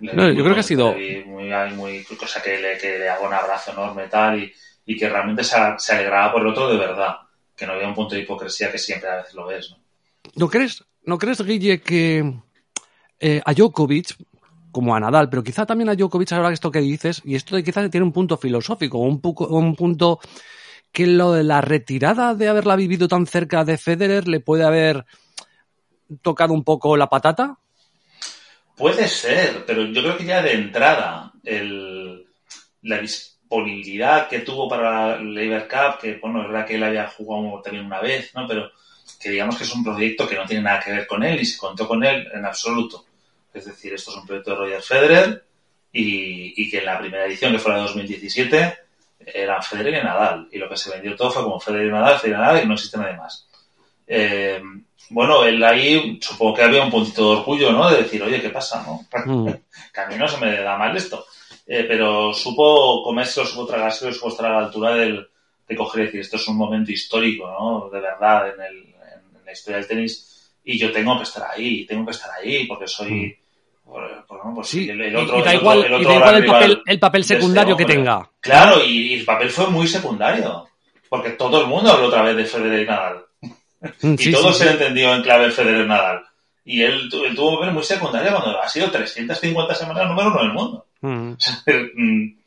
Le No, yo creo que ha sido- le vi muy, muy, cosa que le, que le hago un abrazo enorme y tal, y, y que realmente se, se alegraba por el otro de verdad, que no había un punto de hipocresía que siempre a veces lo ves, ¿no? ¿No crees, ¿No crees, Guille, que eh, a Djokovic, como a Nadal, pero quizá también a Djokovic, ahora esto que dices, y esto quizás tiene un punto filosófico, un, pu- un punto que lo de la retirada de haberla vivido tan cerca de Federer le puede haber tocado un poco la patata? Puede ser, pero yo creo que ya de entrada el, la disponibilidad que tuvo para el Lever Cup, que bueno, es verdad que él había jugado también una vez, ¿no? Pero que digamos que es un proyecto que no tiene nada que ver con él y se contó con él en absoluto. Es decir, esto es un proyecto de Roger Federer y, y que en la primera edición, que fue la de 2017, eran Federer y Nadal. Y lo que se vendió todo fue como Federer y Nadal, Federer y Nadal y no existe nadie más. Eh, bueno, él ahí supongo que había un puntito de orgullo, ¿no? De decir, oye, ¿qué pasa, no? Mm. que a mí no se me da mal esto. Eh, pero supo comérselo, supo tragárselo, supo estar a la altura del, de coger y decir, esto es un momento histórico, ¿no? De verdad, en, el, la historia del tenis. Y yo tengo que estar ahí, tengo que estar ahí, porque soy... por- por- no, pues, Sí, el, el y- otro, y da el igual, otro- el y otro da igual gran el papel, el este secundario que tenga. Claro, y, y el papel fue muy secundario. Porque todo el mundo habló otra vez de Federer y Nadal. Mm, Y sí, todo se entendió en clave Federer-Nadal. Y él, tu- él tuvo un papel muy secundario cuando ha sido 350 semanas número uno del mundo. Mm. Mm,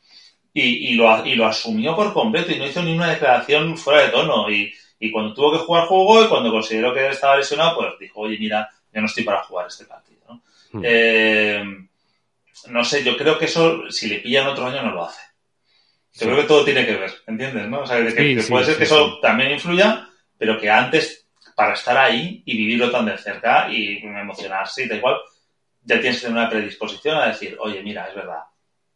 y, y, lo, y lo asumió por completo y no hizo ni una declaración fuera de tono. Y, y cuando tuvo que jugar, jugó y cuando consideró que estaba lesionado, pues dijo, oye, mira, yo no estoy para jugar este partido. ¿no? Mm. Eh, no sé, yo creo que eso, si le pillan otro año, no lo hace. Yo creo que todo tiene que ver, ¿entiendes? ¿no? O sea, que, Sí, que sí, puede ser que eso también influya, pero que antes, para estar ahí y vivirlo tan de cerca y emocionarse y tal cual, ya tienes que tener una predisposición a decir, oye, mira, es verdad,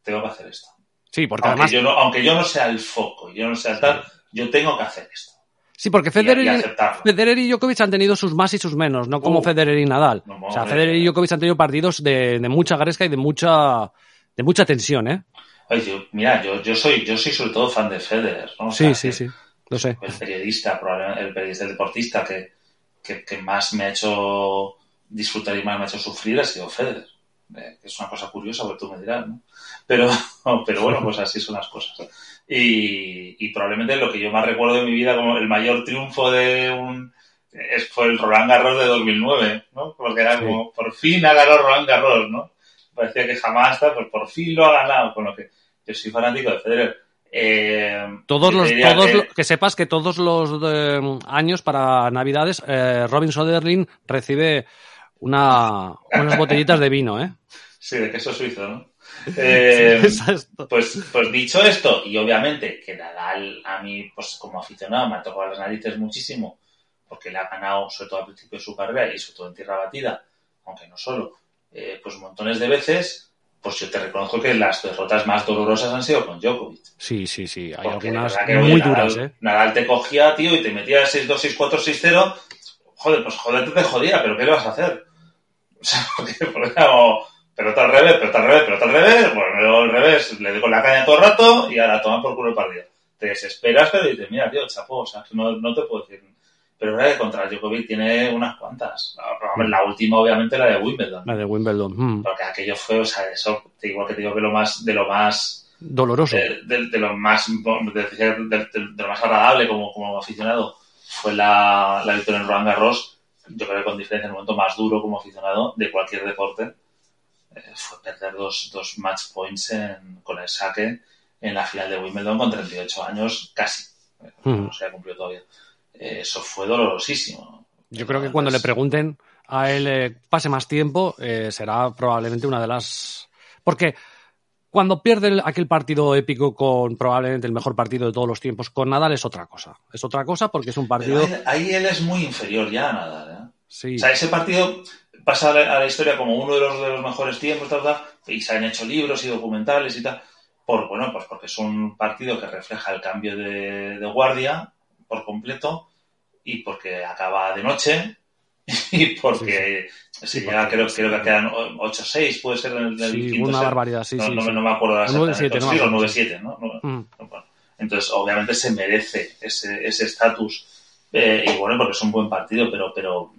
tengo que hacer esto. Sí, porque Aunque, además, yo no, aunque yo no sea el foco, yo no sea el tal, yo tengo que hacer esto. Sí, porque Federer y y. Federer y Djokovic han tenido sus más y sus menos, no como Uh. Federer y Nadal. No, o sea. Federer y Djokovic han tenido partidos de, de mucha gresca y de mucha de mucha tensión, ¿eh? Oye, yo- mira, yo, yo soy, yo soy sobre todo fan de Federer, ¿no? O Sí, sea, sí, que- sí, lo sé. el periodista, probablemente el periodista, el deportista que, que, que más me ha hecho disfrutar y más me ha hecho sufrir ha sido Federer. Eh, es una cosa curiosa, porque tú me dirás, ¿no? Pero, pero bueno, pues así son las cosas. Y, y probablemente lo que yo más recuerdo de mi vida como el mayor triunfo de un es, fue el Roland Garros de 2009, ¿no? Porque era Sí. como, por fin ha ganado Roland Garros, ¿no? Parecía que jamás, pues por fin lo ha ganado, con lo que yo soy fanático de Federer. Eh, Todos los, todos que- lo- que sepas que todos los eh, años para Navidades eh, Robin Soderling recibe una, unas botellitas de vino, ¿eh? Sí, de queso suizo, ¿no? Eh, pues, pues dicho esto, y obviamente que Nadal a mí, pues como aficionado, me ha tocado las narices muchísimo, porque le ha ganado, sobre todo al principio de su carrera y sobre todo en tierra batida, aunque no solo, eh, pues montones de veces, pues yo te reconozco que las derrotas más dolorosas han sido con Djokovic. Sí, sí, sí. Hay Porque, algunas que, muy oye, duras, Nadal, ¿eh? Nadal te cogía, tío, y te metía 6-2, 6-4, 6-0. Joder, pues joder, te jodía, pero ¿qué le vas a hacer? O sea, porque, porque pelota al revés, pelota al revés, pelota al revés, bueno, al revés, le doy con la caña todo el rato y ahora toma por culo el partido. Te desesperas, pero dices, mira, tío, chapo, o sea, no, no te puedo decir. Pero ahora que contra Djokovic tiene unas cuantas. La, hombre, la última, obviamente, la de Wimbledon. La de Wimbledon. mm, Porque aquello fue, o sea, eso, igual que te digo que lo más, de lo más Doloroso. de, de- de lo más de, de- de- de lo más agradable como, como aficionado fue la, la victoria en Roland Garros yo creo que con diferencia el momento más duro como aficionado de cualquier deporte fue perder dos, dos match points en- con el saque en la final de Wimbledon con 38 años casi Eh, Mm. no se ha cumplido todavía Eh, eso fue dolorosísimo Yo creo que cuando le pregunten a él eh, pase más tiempo, eh, será probablemente una de las... Porque cuando pierde el- aquel partido épico con probablemente el mejor partido de todos los tiempos con Nadal es otra cosa. Es otra cosa porque es un partido... ahí, ahí él es muy inferior ya a Nadal ¿eh? Sí, O sea, ese partido pasa a la, a la historia como uno de los, de los mejores tiempos, tal, tal, y se han hecho libros y documentales y tal. Por, bueno, pues porque es un partido que refleja el cambio de, de guardia por completo y porque acaba de noche y porque se Sí, llega, porque- creo, creo que quedan 8-6, puede ser en el, el sí, quinto una set. barbaridad, sí, no, sí. no, sí. no me acuerdo El 9-7, exactamente. no Sí, los 9-7, ¿no? No- Mm, bueno, entonces, obviamente se merece ese ese estatus. eh, y bueno, porque es un buen partido, pero, pero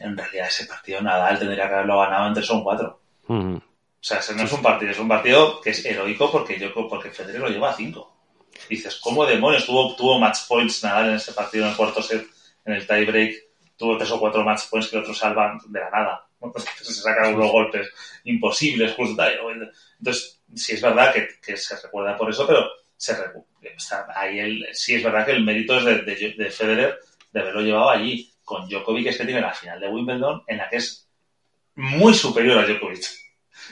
en realidad ese partido Nadal tendría que haberlo ganado en 3 o en 4. mm. O sea, ese no es un partido, es un partido que es heroico porque yo porque Federer lo lleva a 5. Dices, ¿cómo demonios tuvo, tuvo match points Nadal en ese partido en el cuarto set, en el tiebreak? Tuvo tres o cuatro match points que el otro salvan de la nada. Se sacan unos golpes imposibles, justo. Entonces, sí es verdad que, que se recuerda por eso, pero se recu- o sea, ahí el, sí es verdad que el mérito es de, de, de Federer de haberlo llevado allí. Con Djokovic es que tiene la final de Wimbledon en la que es muy superior a Djokovic.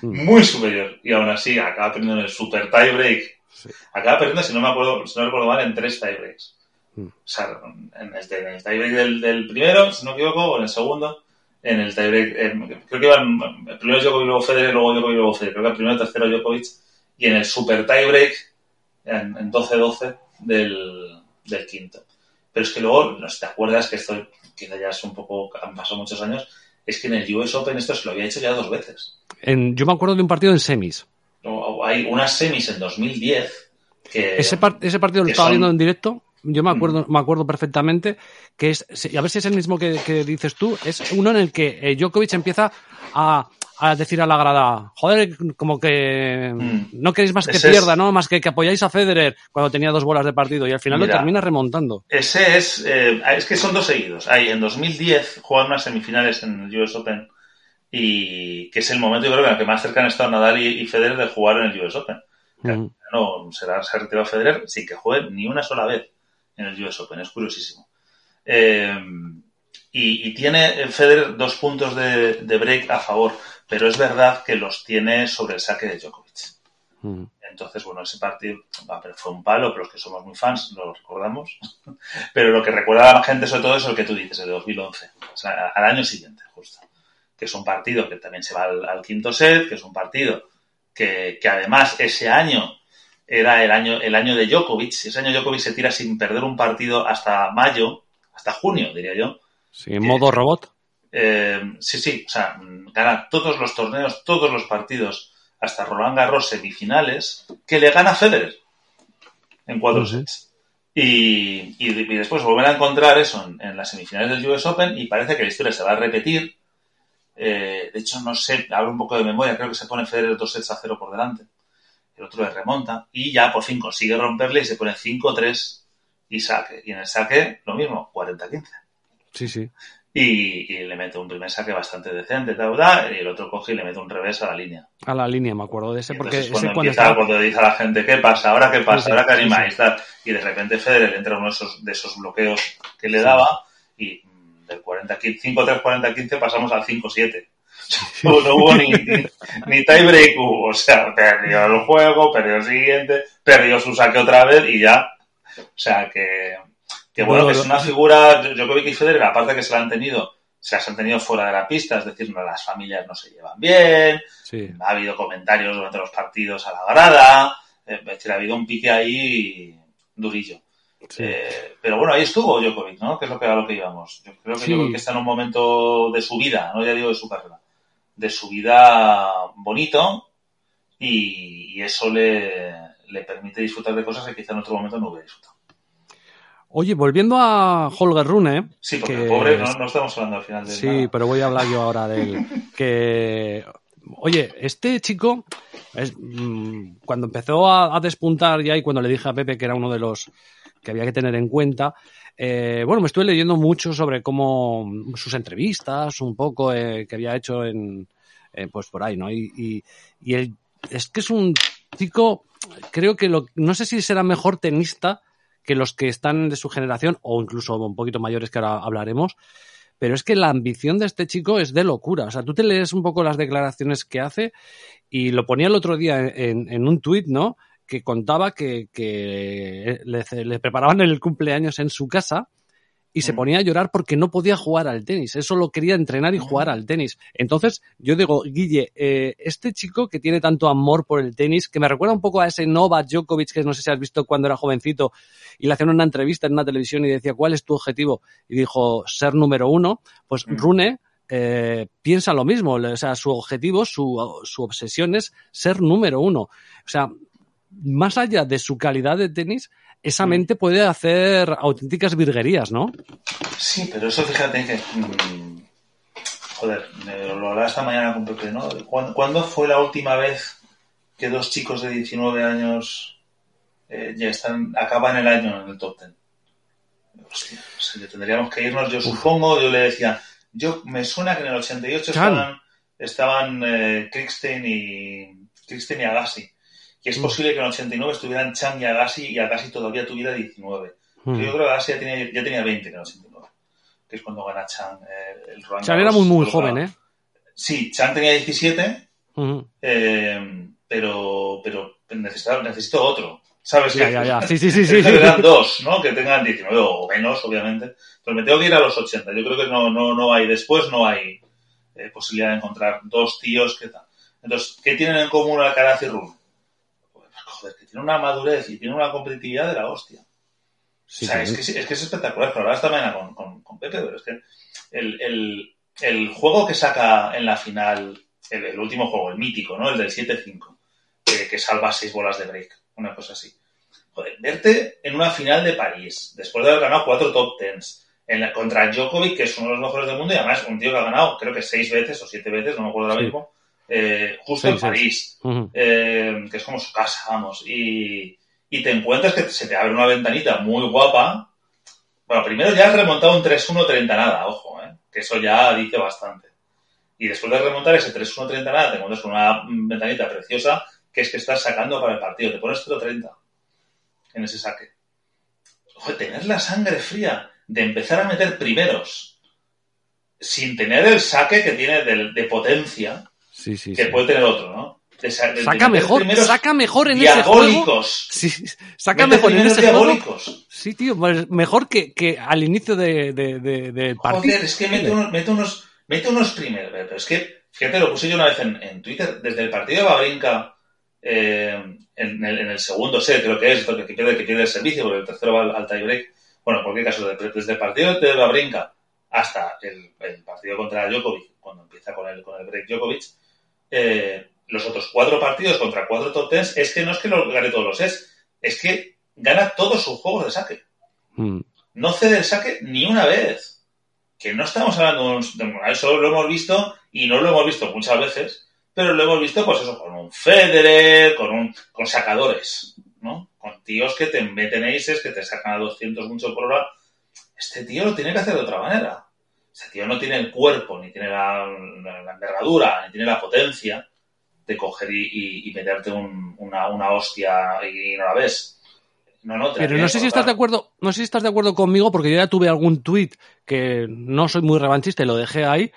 Mm. Muy superior. Y aún así acaba perdiendo en el super tiebreak. Sí. Acaba perdiendo, si no me acuerdo, si no recuerdo mal, en tres tiebreaks. Mm. O sea, en el, en el tiebreak del, del primero, si no me equivoco, o en el segundo, en el tiebreak, en- creo que iban el primero Djokovic, luego Federer, luego Djokovic, luego Federer. Creo que el primero, tercero Djokovic. Y en el super tiebreak, en, en 12-12 del, del quinto. Pero es que luego, no sé si te acuerdas que esto quizá ya es un poco, han pasado muchos años, es que en el US Open esto se lo había hecho ya dos veces. En- yo me acuerdo de un partido en semis. Hay unas semis en 2010 que... Ese, par- ese partido lo estaba son- Mm. viendo en directo. Yo me acuerdo, me acuerdo perfectamente que es, a ver si es el mismo que, que dices tú, es uno en el que eh, Djokovic empieza a, a decir a la grada, joder, como que Mm. no queréis más que es- pierda, ¿no? Más que que apoyáis a Federer cuando tenía dos bolas de partido y al final Mira. lo termina remontando. Ese es... eh, es que son dos seguidos. Hay en 2010 juegan unas semifinales en el US Open y que es el momento, yo creo, en el que más cerca han estado Nadal y, y Federer de jugar en el US Open. Mm. No, será, se ha retirado Federer sin que juegue ni una sola vez en el US Open. Es curiosísimo. Eh, y, y tiene Federer dos puntos de, de break a favor, pero es verdad que los tiene sobre el saque de Djokovic. Mm. Entonces, bueno, ese partido fue un palo, pero los que somos muy fans lo recordamos. Pero lo que recuerda a la gente sobre todo es el que tú dices, el de 2011, o sea, al año siguiente, justo. Que es un partido que también se va al, al quinto set, que es un partido que, que además ese año era el año, el año de Djokovic. Ese año Djokovic se tira sin perder un partido hasta mayo, hasta junio, diría yo. Sí, en modo robot. Eh, sí, sí, o sea, gana todos los torneos, todos los partidos, hasta Roland Garros semifinales, que le gana Federer en cuatro Ujú. sets. Y, y, y después volver a encontrar eso en, en las semifinales del US Open y parece que la historia se va a repetir. Eh, de hecho, no sé, hablo un poco de memoria, creo que se pone Federer dos sets a cero por delante. El otro le remonta y ya por fin consigue romperle y se pone 5-3 y saque. Y en el saque, lo mismo, 40-15 Sí, sí. Y, y le mete un primer saque bastante decente, tal, y el otro coge y le mete un revés a la línea. A la línea, me acuerdo de ese, porque entonces ese cuando cuando empieza, estaba... cuando dice a la gente, ¿qué pasa? ¿Ahora qué pasa? Sí, sí, ¿Ahora qué sí, animáis? Tal, y de repente Federer entra en uno de esos, de esos bloqueos que le daba y mm, del 40, 5-3, 40-15 pasamos al 5-7. No hubo ni, ni, ni tiebreak, hubo. o sea, perdió el juego, perdió el siguiente, perdió su saque otra vez y ya. O sea, que, que bueno, Bueno, que es una figura, Djokovic y Federer, aparte que se la han tenido se las han tenido fuera de la pista, es decir, no, las familias no se llevan bien, Sí. ha habido comentarios durante los partidos a la grada, eh, es decir, ha habido un pique ahí durillo. Sí. Eh, pero bueno, ahí estuvo Djokovic, ¿no? Que es lo que, a lo que íbamos. Yo creo que Sí. Djokovic está en un momento de su vida, no ya digo de su carrera, de su vida bonito y, y eso le, le permite disfrutar de cosas que quizá en otro momento no hubiera disfrutado. Oye, volviendo a Holger Rune. Sí, porque que el pobre no, no estamos hablando al final de Sí, nada. pero voy a hablar yo ahora de él. Que, oye, este chico, es, mm, cuando empezó a, a despuntar ya y cuando le dije a Pepe que era uno de los que había que tener en cuenta, eh, bueno, me estuve leyendo mucho sobre cómo sus entrevistas, un poco eh, que había hecho en, eh, pues por ahí, ¿no? Y, y, y él, es que es un chico, creo que lo, no sé si será mejor tenista que los que están de su generación o incluso un poquito mayores que ahora hablaremos, pero es que la ambición de este chico es de locura. O sea, tú te lees un poco las declaraciones que hace y lo ponía el otro día en, en un tuit, ¿no? Que contaba que, que le, le preparaban el cumpleaños en su casa y se Mm. ponía a llorar porque no podía jugar al tenis. Eso lo quería entrenar y jugar al tenis. Entonces, yo digo, Guille, eh, este chico que tiene tanto amor por el tenis, que me recuerda un poco a ese Novak Djokovic que no sé si has visto cuando era jovencito y le hacían una entrevista en una televisión y decía, ¿cuál es tu objetivo? Y dijo, ser número uno. Pues Mm. Rune eh, piensa lo mismo. O sea, su objetivo, su, su obsesión es ser número uno. O sea, más allá de su calidad de tenis, esa Mm. mente puede hacer auténticas virguerías, ¿no? Sí, pero eso fíjate que. mm, joder, me lo hablaba esta mañana con Pepe, ¿no? ¿Cuándo, cuándo fue la última vez que dos chicos de 19 años eh, ya están acaban el año en el top 10? Hostia, o sea, que tendríamos que irnos, yo supongo, yo le decía, yo me suena que en el 88 Chan. estaban, estaban eh, Krickstein y y Agassi. Y es Mm. posible que en el 89 estuvieran Chan y Agassi y Agassi todavía tuviera 19. Mm. Yo creo que Agassi ya tenía, ya tenía 20 en el 89, que es cuando gana Chan eh, el Roland Chan era muy, muy joven, ¿eh? Sí, Chan tenía 17, Ujú. eh, pero, pero necesito, necesito otro. ¿Sabes? Ya, ya, ya. Sí, sí, sí, sí. Necesitan dos, ¿no? Que tengan 19 o menos, obviamente. Pero me tengo que ir a los 80. Yo creo que no, no, no hay, después no hay eh, posibilidad de encontrar dos tíos que tal. Entonces, ¿qué tienen en común Alcaraz y Rune? Joder, que tienen una madurez y tienen una competitividad de la hostia. Sí, o sea, sí. es, que, es que es espectacular. Pero esta mañana con, con, con Pepe, pero es que el, el, el juego que saca en la final, el, el último juego, el mítico, ¿no? El del 7-5, que, que salva seis bolas de break, una cosa así. Joder, verte en una final de París, después de haber ganado cuatro top tens, en la- contra Djokovic, que es uno de los mejores del mundo, y además un tío que ha ganado, creo que seis veces o siete veces, no me acuerdo ahora Sí. mismo, eh, justo en. París eh, que es como su casa, vamos, y, y te encuentras que se te abre una ventanita muy guapa. Bueno, primero ya has remontado un 3-1-30 nada, ojo, ¿eh? que eso ya dice bastante. Y después de remontar ese 3-1-30 nada, te encuentras con una ventanita preciosa que es que estás sacando para el partido, te pones 0-30 en ese saque. Ojo, tener la sangre fría de empezar a meter primeros sin tener el saque que tiene de, de potencia Sí, sí, que sí. puede tener otro, ¿no? De sa- de Saca mejor, saca mejor en ese juego. diabólicos. Sí, saca Mete mejor en ese juego. diabólicos. Sí, tío, pues mejor que, que al inicio de, de, de- del partido. Joder, es que mete unos, mete unos, mete unos primeros. Pero es que, fíjate, lo puse yo una vez en, en Twitter, desde el partido de Babrinka, eh, en, el, en el segundo set, creo que es, que pierde, que pierde el servicio, porque el tercero va al, al tiebreak. Bueno, en cualquier caso, de- desde el partido de Babrinka hasta el, el partido contra Djokovic, cuando empieza con el, con el break Djokovic, eh, los otros cuatro partidos contra cuatro top tens, es que no es que lo gane todos los sets, es que gana todos sus juegos de saque. Mm. no cede el saque ni una vez. Que no estamos hablando de, un- de- eso lo hemos visto y no lo hemos visto muchas veces, pero lo hemos visto pues eso con un Federer, con un con sacadores, ¿no? Con tíos que te meten aces, que te sacan a 200 mucho por hora. Este tío lo tiene que hacer de otra manera. Este tío no tiene el cuerpo, ni tiene la, la- la envergadura, ni tiene la potencia de coger y, y- y meterte un- una, una hostia y no la ves. No, no, te Pero no sé si estás de acuerdo, no sé si estás de acuerdo conmigo, porque yo ya tuve algún tuit que no soy muy revanchista y lo dejé ahí,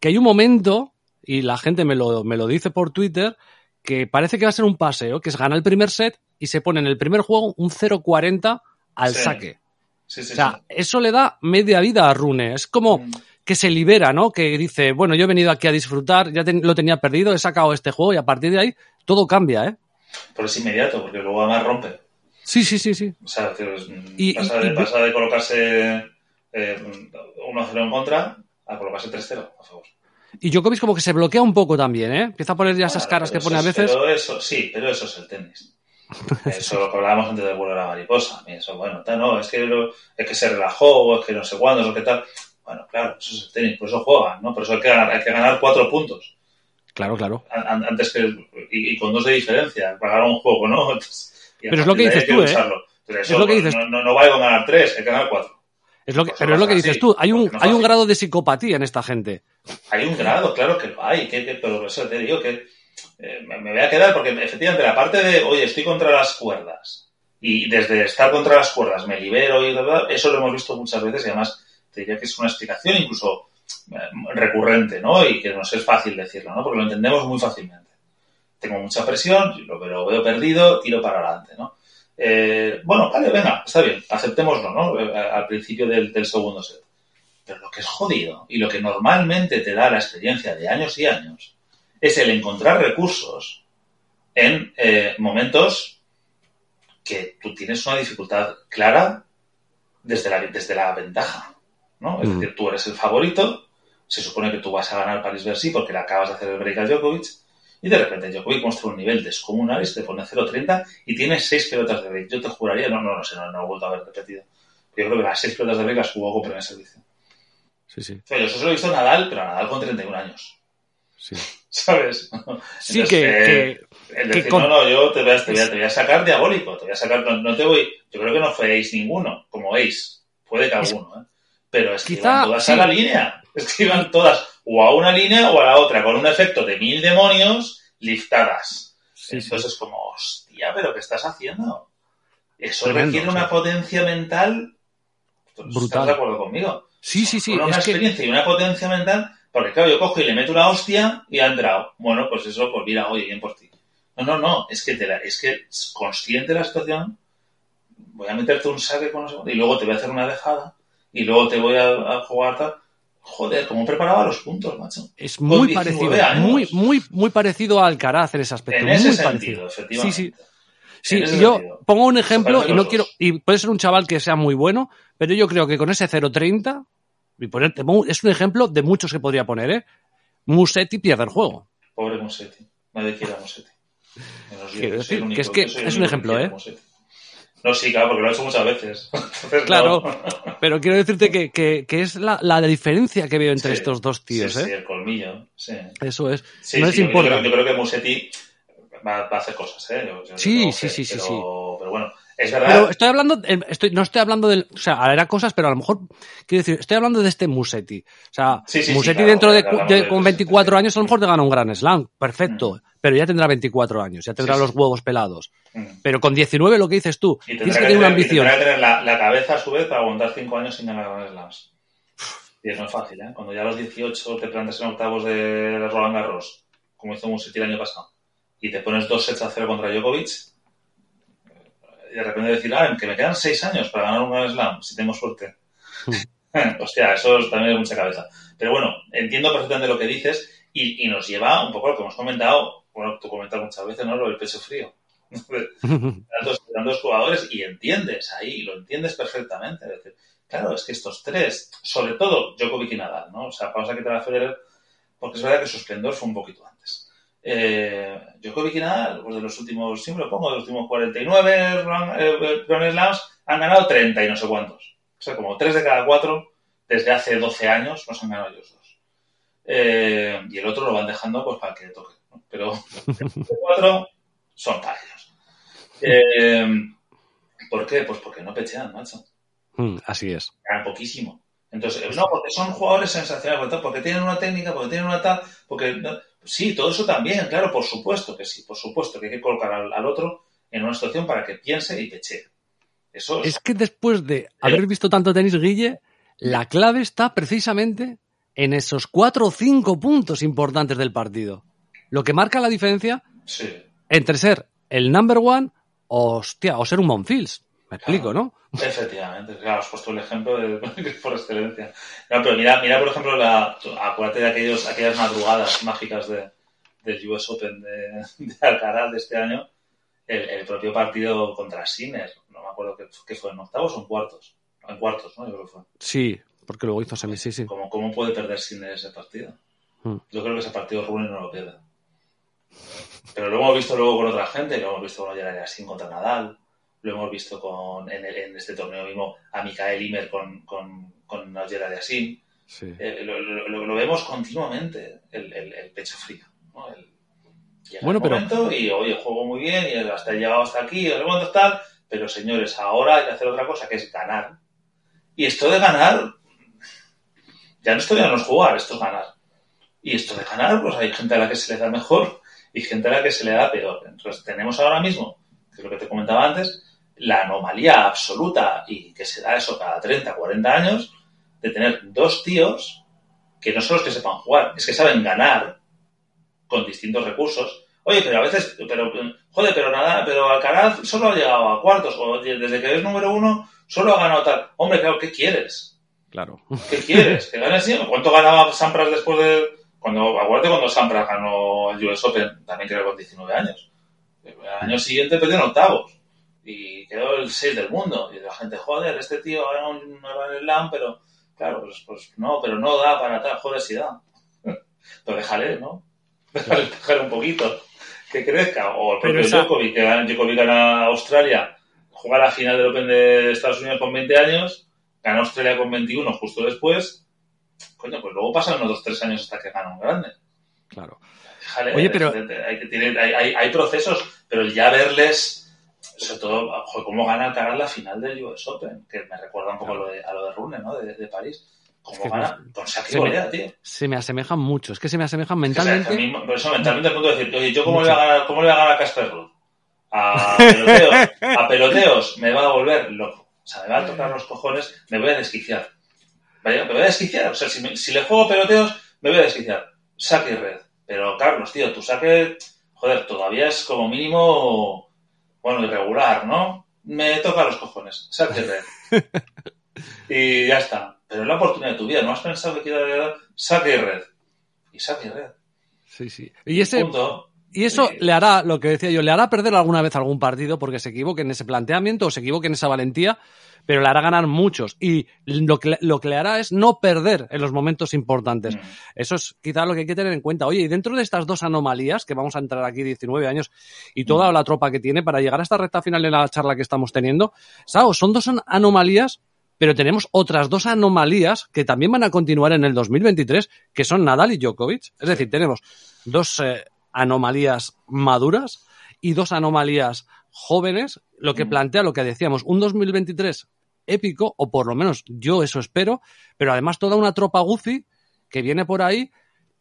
que hay un momento, y la gente me lo, me lo dice por Twitter, que parece que va a ser un paseo, que es ganar el primer set y se pone en el primer juego un 0-40 al Sí. saque. Sí, sí, O sea, sí. eso le da media vida a Rune. Es como, Mm. que se libera, ¿no? Que dice, bueno, yo he venido aquí a disfrutar, ya ten- lo tenía perdido, he sacado este juego y a partir de ahí todo cambia, ¿eh? Pero es inmediato, porque luego además rompe. Sí, sí, sí, sí. O sea, es- Y- pasa, y- de, y- pasa de colocarse eh, 1-0 en contra a colocarse 3-0 a favor. Y Djokovic como que se bloquea un poco también, ¿eh? Empieza a poner ya esas caras que pone a veces. Pero eso, sí, pero eso es el tenis. Eso lo que hablábamos antes del vuelo de la mariposa. Mí Eso, bueno, no, es que, lo- es que se relajó, o es que no sé cuándo, o que tal. Bueno, claro, eso es el tenis, por eso juegan, ¿no? Por eso hay que ganar, hay que ganar cuatro puntos. Claro, claro. An- an- Antes que. Y, y con dos de diferencia, para ganar un juego, ¿no? Entonces, y Pero es lo que dices tú, ¿eh? eso, Es lo que pues, dices. No, no, no vale con ganar tres, hay que ganar cuatro. Es lo que, Pues pero es lo que dices así, tú, hay un, no es hay un grado de psicopatía en esta gente. Hay un grado, claro que lo hay, que, que- pero eso te digo que eh, me, voy a quedar porque efectivamente la parte de, oye, estoy contra las cuerdas y desde estar contra las cuerdas me libero y eso lo hemos visto muchas veces y además te diría que es una explicación incluso eh, recurrente, ¿no? Y que nos es fácil decirlo, ¿no? Porque lo entendemos muy fácilmente. Tengo mucha presión, lo, lo veo perdido, tiro para adelante, ¿no? Eh, bueno, vale, venga, está bien, aceptémoslo, ¿no? Al principio del, del segundo set. Pero lo que es jodido y lo que normalmente te da la experiencia de años y años es el encontrar recursos en eh, momentos que tú tienes una dificultad clara desde la, desde la ventaja. ¿no? Es Mm. decir, tú eres el favorito, se supone que tú vas a ganar París-Bercy porque le acabas de hacer el break a Djokovic y de repente Djokovic muestra un nivel descomunal y se te pone 0.30 y tienes seis pelotas de break. Yo te juraría, no, no, no sé, no, no lo he vuelto a ver repetido. Yo creo que las seis pelotas de break las jugó con primer servicio. Sí, sí. O sea, yo eso se lo he visto a Nadal, pero a Nadal con 31 años. Sí, ¿Sabes? sí Entonces, que, eh, que- El que decir, con- no, no, yo te voy, a, te, voy a, te voy a sacar diabólico, te voy a sacar, no, no te voy, yo creo que no fue ace ninguno, como ace, puede que alguno, ¿eh? pero es que Quizá, iban todas sí. a la línea, es que iban todas o a una línea o a la otra, con un efecto de mil demonios liftadas. sí, sí. Entonces es como, hostia, pero ¿qué estás haciendo? Eso Tremendo, requiere o sea. una potencia mental. ¿Estás Brutal. de acuerdo conmigo? Sí, sí, sí. Una es que- experiencia y una potencia mental, porque claro, yo cojo y le meto una hostia y ha entrado. Bueno, pues eso, pues mira, oye, bien por ti. No, no, no, es que te la, es que consciente de la situación, voy a meterte un saque con cuánto, y luego te voy a hacer una dejada y luego te voy a, a jugar tal. Joder, cómo preparaba los puntos, macho. Es muy 19 parecido, años. muy, muy, muy parecido a Alcaraz en ese aspecto. En ese muy sentido, parecido. Sí, efectivamente. sí. Sí, y yo sentido. pongo un ejemplo y no quiero, y puede ser un chaval que sea muy bueno, pero yo creo que con ese 0.30, y ponerte, es un ejemplo de muchos que podría poner, ¿eh? Musetti pierde el juego. Pobre Musetti. Nadie quiere a Musetti. Quiero decir único- que es que es un ejemplo, ¿eh? Musetti. No, sí, claro, porque lo he hecho muchas veces. Entonces, Claro, no. pero quiero decirte que, que, que es la, la diferencia que veo entre Sí, estos dos tíos, sí, Sí, ¿eh? el colmillo, sí. Eso es. Sí, no sí, les yo- yo, importa. creo, yo creo que Musetti va, va a hacer cosas, ¿eh? Yo- yo Sí, sí, sí, sí, pero, sí. Pero bueno, es verdad. Pero estoy hablando, eh, estoy, no estoy hablando del, o sea, hará cosas, pero a lo mejor, quiero decir, estoy hablando de este Musetti. O sea, Sí, sí, sí, Musetti claro, dentro de, hablamos de- de- con de- 24 años a lo mejor te gana un gran slam, perfecto, pero ya tendrá 24 años, ya tendrá los huevos pelados. Mm. Pero con 19 lo que dices tú, Y tienes que tener una tener, y ambición. tendrá que tener la, la cabeza a su vez para aguantar 5 años sin ganar Grand Slams. Y eso no es fácil, ¿eh? Cuando ya a los 18 te plantas en octavos de Roland Garros, como hizo Musetti el año pasado, y te pones dos sets a cero contra Djokovic, y de repente decir, ah, que me quedan 6 años para ganar un Grand Slam, si tengo suerte. Hostia, eso es también es mucha cabeza. Pero bueno, entiendo perfectamente lo que dices y, y nos lleva un poco a lo que hemos comentado, bueno, tú comentas muchas veces, ¿no? Lo del pecho frío. tantos, tantos jugadores y entiendes ahí, lo entiendes perfectamente. Es decir, claro, es que estos tres, sobre todo Djokovic y Nadal, ¿no? O sea, vamos a quitar a Federer porque es verdad que su esplendor fue un poquito antes. Eh, Djokovic y Nadal, pues de los últimos, siempre lo pongo, de los últimos 49 Grand Slams, han ganado 30 y no sé cuántos. O sea, como 3 de cada 4 desde hace 12 años nos han ganado ellos dos. Eh, y el otro lo van dejando pues para que toque. ¿no? Pero los cuatro son para ellos. Eh, ¿Por qué? Pues porque no pechean, macho. Mm, Así es. Ganan poquísimo. Entonces, no, porque son jugadores sensacionales, porque, porque tienen una técnica, porque tienen una tal, porque... no- sí, todo eso también, claro, por supuesto que sí, por supuesto que hay que colocar al, al otro en una situación para que piense y pechee. Eso es... Es que después de haber visto tanto tenis, Guille, la clave está precisamente en esos cuatro o cinco puntos importantes del partido. Lo que marca la diferencia Sí. entre ser el number one o, hostia, o ser un Monfils. Me explico, ¿no? Efectivamente, claro, has puesto el ejemplo de, por excelencia. No, pero mira, mira por ejemplo, la, acuérdate de aquellos, aquellas madrugadas mágicas de, del US Open de, de Alcaraz de este año, el, el, propio partido contra Sinner, no me acuerdo qué, fue, en octavos o en cuartos, en cuartos, ¿no? Yo creo que fue. Sí, porque luego hizo semi, sí, sí. ¿Cómo, cómo puede perder Sinner ese partido? Hmm. Yo creo que ese partido Rune no lo pierde. Pero lo hemos visto luego con otra gente, lo hemos visto con Yassin contra Nadal, lo hemos visto con, en, el, en, este torneo mismo a Mikael Imer con, con, con Yassin. Sí. Eh, lo, lo, lo, vemos continuamente, el, el, el pecho frío. ¿no? Llega bueno, el pero... momento y oye, juego muy bien y hasta he llegado hasta aquí, momento tal, pero señores, ahora hay que hacer otra cosa que es ganar. Y esto de ganar, ya no esto ya no jugar, esto es ganar. Y esto de ganar, pues hay gente a la que se le da mejor y gente a la que se le da peor. Entonces tenemos ahora mismo, que es lo que te comentaba antes, la anomalía absoluta y que se da eso cada 30, 40 años, de tener dos tíos que no son los que sepan jugar, es que saben ganar con distintos recursos. Oye, pero a veces, pero, joder, pero nada, pero Alcaraz solo ha llegado a cuartos, o desde que es número uno, solo ha ganado tal. Hombre, claro, ¿qué quieres? Claro. ¿Qué quieres? ¿Que gane? ¿Cuánto ganaba Sampras después de, cuando, acuérdate cuando Sampras ganó el US Open, también creo con 19 años. El año siguiente perdió en octavos y quedó el 6 del mundo. Y la gente, joder, este tío ganó un Grand Slam, pero claro, pues, pues, no, pero no da para tal, joder, sí da. Pero déjale, ¿no? Déjale, déjale un poquito, que crezca. O el propio esa... Djokovic, que gana, Djokovic gana Australia, juega la final del Open de Estados Unidos con 20 años, gana Australia con 21 justo después. Coño, pues luego pasan unos 2-3 años hasta que gana un grande. Claro. Déjale, Oye, pero... Hay, que tiene, hay, hay, hay, procesos, pero ya verles, sobre todo, joder, cómo gana Alcaraz la final del US Open, que me recuerda un poco claro. a, lo de, a lo de Rune, ¿no? De, de París. ¿Cómo es que gana? Con saque volea, tío. Se me asemejan mucho, es que se me asemejan mentalmente. O sea, a mí, por eso mentalmente al punto de decir, oye, ¿yo cómo le, voy a ganar, cómo le voy a ganar a Casper Ruud? A peloteos, a peloteos me va a volver loco. O sea, me va a tocar los cojones, me voy a desquiciar. Vaya, me voy a desquiciar. O sea, si, me, si le juego peloteos, me voy a desquiciar. Saque y red. Pero, Carlos, tío, tu saque, joder, todavía es como mínimo, bueno, irregular, ¿no? Me toca los cojones. Saque y red. y ya está. Pero es la oportunidad de tu vida. ¿No has pensado que quiero saque y red? Y saque y red. Sí, sí. Y ese... Punto. Y eso le hará, lo que decía yo, le hará perder alguna vez algún partido porque se equivoque en ese planteamiento o se equivoque en esa valentía, pero le hará ganar muchos. Y lo que, lo que le hará es no perder en los momentos importantes. Mm. Eso es quizá lo que hay que tener en cuenta. Oye, y dentro de estas dos anomalías, que vamos a entrar aquí 19 años, y toda mm. la tropa que tiene para llegar a esta recta final de la charla que estamos teniendo, Sao, son dos anomalías pero tenemos otras dos anomalías que también van a continuar en el 2023, que son Nadal y Djokovic. Es decir, tenemos dos eh, anomalías maduras y dos anomalías jóvenes, lo que plantea lo que decíamos, un 2023 épico, o por lo menos yo eso espero, pero además toda una tropa Gucci que viene por ahí,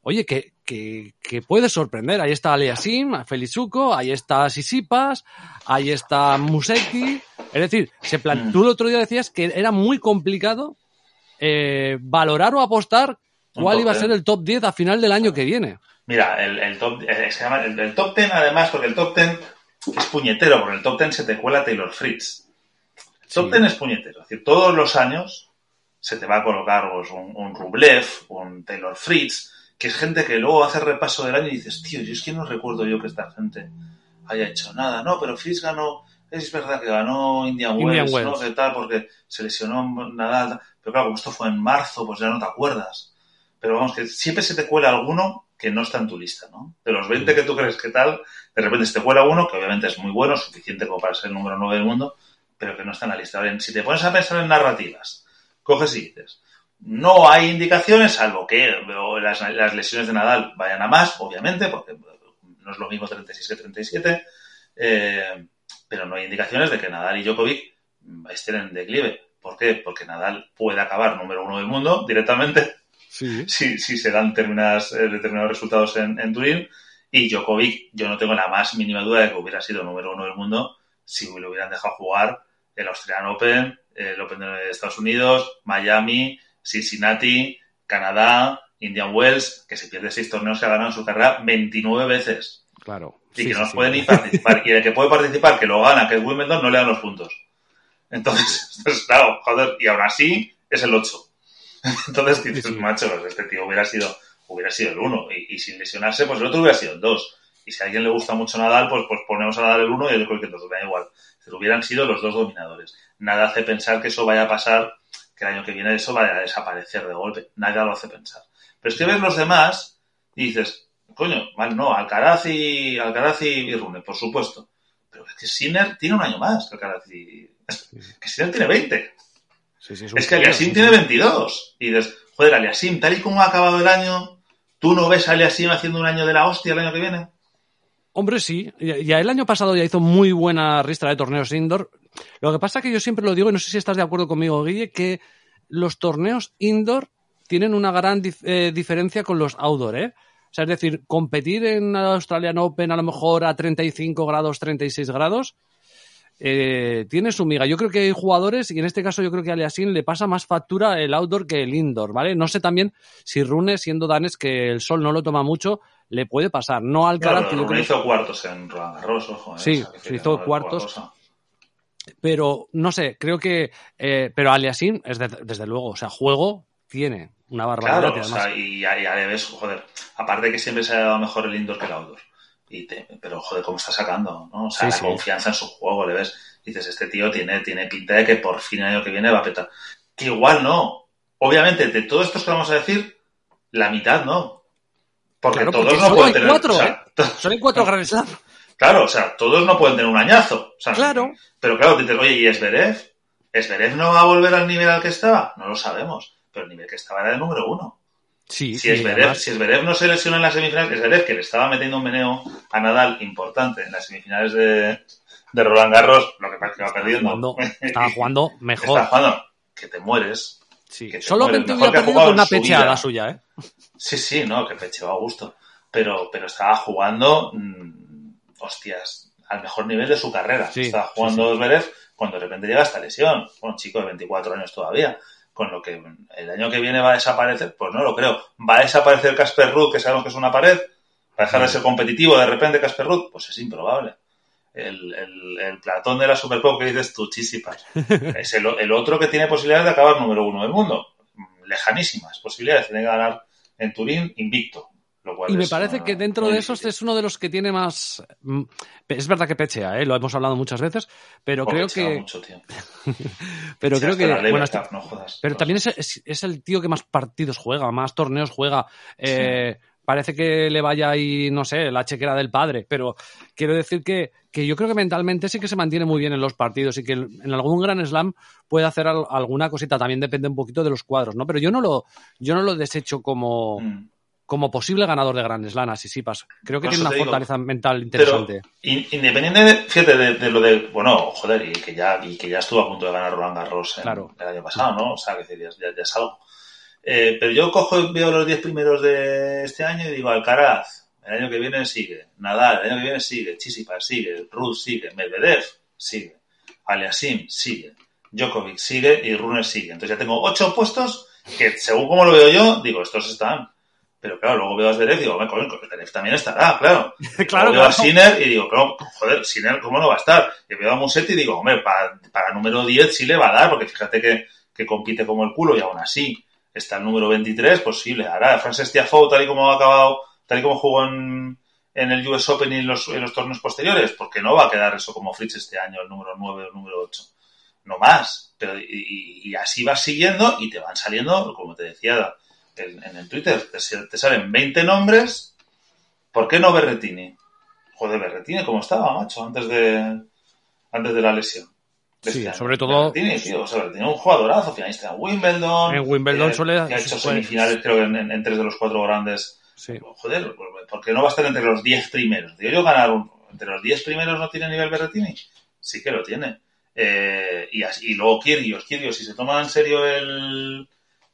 oye, que, que, que puede sorprender. Ahí está Aliasim, Felizuco, ahí está Sisipas, ahí está Museki. Es decir, se plan... tú el otro día decías que era muy complicado eh, valorar o apostar cuál iba a ser el top 10 a final del año que viene. Mira, el, el top, eh, se llama el, el, top 10 además, porque el top 10 es puñetero, porque el top 10 se te cuela Taylor Fritz. El top. 10 es puñetero, es decir, todos los años se te va a colocar pues, un, un Rublev, un Taylor Fritz, que es gente que luego hace repaso del año y dices, tío, yo es que no recuerdo yo que esta gente haya hecho nada. No, pero Fritz ganó, es verdad que ganó Indian, Indian Wells, ¿no? Que tal, porque se lesionó Nadal. Pero claro, como esto fue en marzo, pues ya no te acuerdas. Pero vamos, que siempre se te cuela alguno que no está en tu lista, ¿no? De los 20 que tú crees que tal, de repente se te cuela uno, que obviamente es muy bueno, suficiente como para ser el número 9 del mundo, pero que no está en la lista. Bien, si te pones a pensar en narrativas, coges y dices, no hay indicaciones, salvo que las, las, lesiones de Nadal vayan a más, obviamente, porque no es lo mismo 36 que 37, eh, pero no hay indicaciones de que Nadal y Djokovic estén en declive. ¿Por qué? Porque Nadal puede acabar número uno del mundo directamente sí. si, si, se dan determinadas, eh, determinados resultados en, en, Turín. Y Djokovic, yo no tengo la más mínima duda de que hubiera sido número uno del mundo si lo hubieran dejado jugar el Australian Open, el Open de Estados Unidos, Miami, Cincinnati, Canadá, Indian Wells, que se pierde seis torneos que ha ganado en su carrera 29 veces. Claro. Y sí, que no sí, puede sí. ni participar. Y el que puede participar, que lo gana, que es Wimbledon, no le dan los puntos. Entonces, entonces, claro, joder, y aún así es el 8. Entonces dices, macho, pues este tío hubiera sido, hubiera sido el 1. Y, y sin lesionarse, pues el otro hubiera sido el 2. Y si a alguien le gusta mucho Nadal, pues, pues ponemos a Nadal el 1 y el otro el 2, da igual. Pero hubieran sido los dos dominadores. Nada hace pensar que eso vaya a pasar, que el año que viene eso vaya a desaparecer de golpe. Nada lo hace pensar. Pero es que ves los demás y dices, coño, vale, no, Alcaraz y, Alcaraz y, y Rune, por supuesto. Pero es que Sinner tiene un año más que Alcaraz y... Que Sinner tiene 20. Sí, sí, un Es que Aliasim sí, tiene sí. 22. Y dices, joder, Aliasim, tal y como ha acabado el año, ¿tú no ves a Aliasim haciendo un año de la hostia el año que viene? Hombre, sí. Ya ya el año pasado ya hizo muy buena ristra de torneos indoor. Lo que pasa es que yo siempre lo digo, y no sé si estás de acuerdo conmigo, Guille, que los torneos indoor tienen una gran dif- eh, diferencia con los outdoor, ¿eh? O sea, es decir, competir en Australian Open a lo mejor a 35 grados, 36 grados, eh, tiene su miga. Yo creo que hay jugadores, y en este caso yo creo que a Aliasim le pasa más factura el outdoor que el indoor, ¿vale? No sé también si Rune, siendo danés que el sol no lo toma mucho, le puede pasar. No al Claro, Rune creo- hizo cuartos en Roland Garros, ojo. ¿eh? Sí, se hizo cuartos. pero no sé, creo que. eh, pero Aliasim, es de- desde luego, o sea, juego tiene una barbaridad. Claro, y o además- sea, y ya, ya le ves, joder, aparte que siempre se ha dado mejor el indoor que el outdoor. Y te- pero, joder, cómo está sacando, ¿no? O sea, Sí, la sí. confianza en su juego, le ves. Dices, este tío tiene, tiene pinta de que por fin el año que viene va a petar. Que igual no. Obviamente, de todos estos que vamos a decir, la mitad no. Porque Claro, todos porque no pueden tener. cuatro, o sea, ¿eh? Solo hay cuatro Grand Slam. Claro, o sea, todos no pueden tener un añazo. o sea, Claro. Pero claro, dices, oye, ¿y Esberev? ¿Esberev no va a volver al nivel al que estaba? No lo sabemos. Pero el nivel que estaba era el número uno. Sí, Si sí, Esberev, además- si no se lesiona en las semifinales, Esberev que le estaba metiendo un meneo a Nadal importante en las semifinales de, de Roland Garros, lo que pasa es que va perdiendo. jugando- estaba jugando mejor. Está jugando, que te mueres. Sí. que te Solamente mueres, hubiera perdido con una su pecheada suya, ¿eh? Sí, sí, no, que pecheó a gusto. Pero, pero estaba jugando, mm, hostias, al mejor nivel de su carrera. Sí, estaba jugando Zverev cuando de repente llega esta lesión. Bueno, chico de 24 años todavía. Con lo que el año que viene va a desaparecer, pues no lo creo. ¿Va a desaparecer Casper Ruud, que sabemos que es una pared? ¿Va a dejar de ser competitivo de repente Casper Ruud? Pues es improbable. El, el, el Platón de la Super Pop que dices tú, chisipas. es el, el otro que tiene posibilidades de acabar número uno del mundo. Lejanísimas posibilidades. Tiene que ganar en Turín invicto. Y me parece que dentro de esos es uno de los que tiene más. mm, Es verdad que pechea, ¿eh? lo hemos hablado muchas veces, pero creo que. mucho, tío. Pero creo que. Bueno, no jodas. Pero también es, es- es el tío que más partidos juega, más torneos juega. Eh, Parece que le vaya ahí, no sé, la chequera del padre, pero quiero decir que, que yo creo que mentalmente sí que se mantiene muy bien en los partidos y que en algún gran slam puede hacer al- alguna cosita. También depende un poquito de los cuadros, ¿no? Pero yo no lo, yo no lo desecho como, Mm. Como posible ganador de Grand Slam, así sí, pas. Creo que Por tiene una digo. fortaleza mental interesante. in- independiente de, fíjate, de, de lo de, bueno, joder, y que ya, y que ya estuvo a punto de ganar Roland Garros en- Claro. el año pasado, ¿no? O sea, que ya, ya, es algo. Eh, pero yo cojo veo los 10 primeros de este año y digo, Alcaraz, el año que viene sigue, Nadal, el año que viene sigue, Chisipas sigue, Ruth sigue, Medvedev sigue, Aliasim sigue, Djokovic sigue y Runner sigue. Entonces ya tengo 8 puestos que, según como lo veo yo, digo, estos están. Pero claro, luego veo a Zverev y digo, "Hombre, coño, Zverev también estará, claro. Claro, Luego veo a. Sinner y digo, pero, joder, Sinner, ¿cómo no va a estar? Y veo a Musetti y digo, hombre, para, para número 10 sí le va a dar, porque fíjate que, que compite como el culo y aún así está el número 23, pues sí, le hará. Frances Tiafoe, tal y como ha acabado, tal y como jugó en, en el US Open y en los, en los torneos posteriores, porque no va a quedar eso como Fritz este año, el número 9 o el número 8. No más. Pero, y, y- y así vas siguiendo y te van saliendo, como te decía en, en el Twitter, te, te salen 20 nombres. ¿Por qué no Berretini? Joder, Berretini, ¿cómo estaba, macho? Antes de, antes de la lesión. Sí, este sobre todo- Berrettini, tío, o sea, Berrettini un jugadorazo, finalista en Wimbledon. En Wimbledon que- suele- Que ha hecho semifinales, creo, en, en- en tres de los cuatro grandes. Sí. Joder, ¿por qué no va a estar entre los 10 primeros? Digo yo ganar un, entre los 10 primeros no tiene nivel Berrettini. Sí que lo tiene. Eh, y, así, y luego Kyrgios, Kyrgios, si se toma en serio el,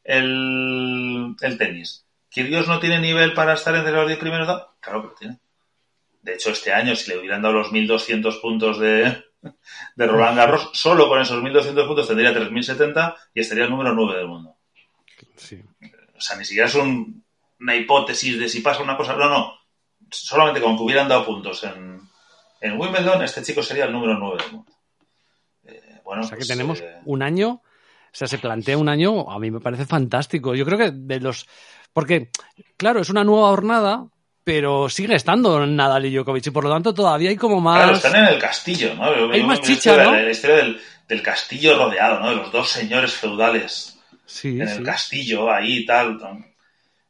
el, el tenis, Kyrgios no tiene nivel para estar entre los 10 primeros, ¿no? claro que lo tiene. De hecho, este año, si le hubieran dado los 1.200 puntos de, de Roland Garros, solo con esos 1.200 puntos tendría 3.070 y estaría el número 9 del mundo. sí. O sea, ni siquiera es un- una hipótesis de si pasa una cosa. No, no. Solamente con que hubieran dado puntos en, en Wimbledon, este chico sería el número 9 del mundo. Eh, Bueno, o sea que pues, tenemos eh, un año, sea, se plantea un año, a mí me parece fantástico. Yo creo que de los. Porque, claro, es una nueva jornada, pero sigue estando Nadal y Djokovic, y por lo tanto todavía hay como más. Claro, están en el castillo, ¿no? Yo- Hay yo- más chicha, ¿no? La historia del, del castillo rodeado, ¿no? De los dos señores feudales Sí, en sí. el castillo, ahí y tal,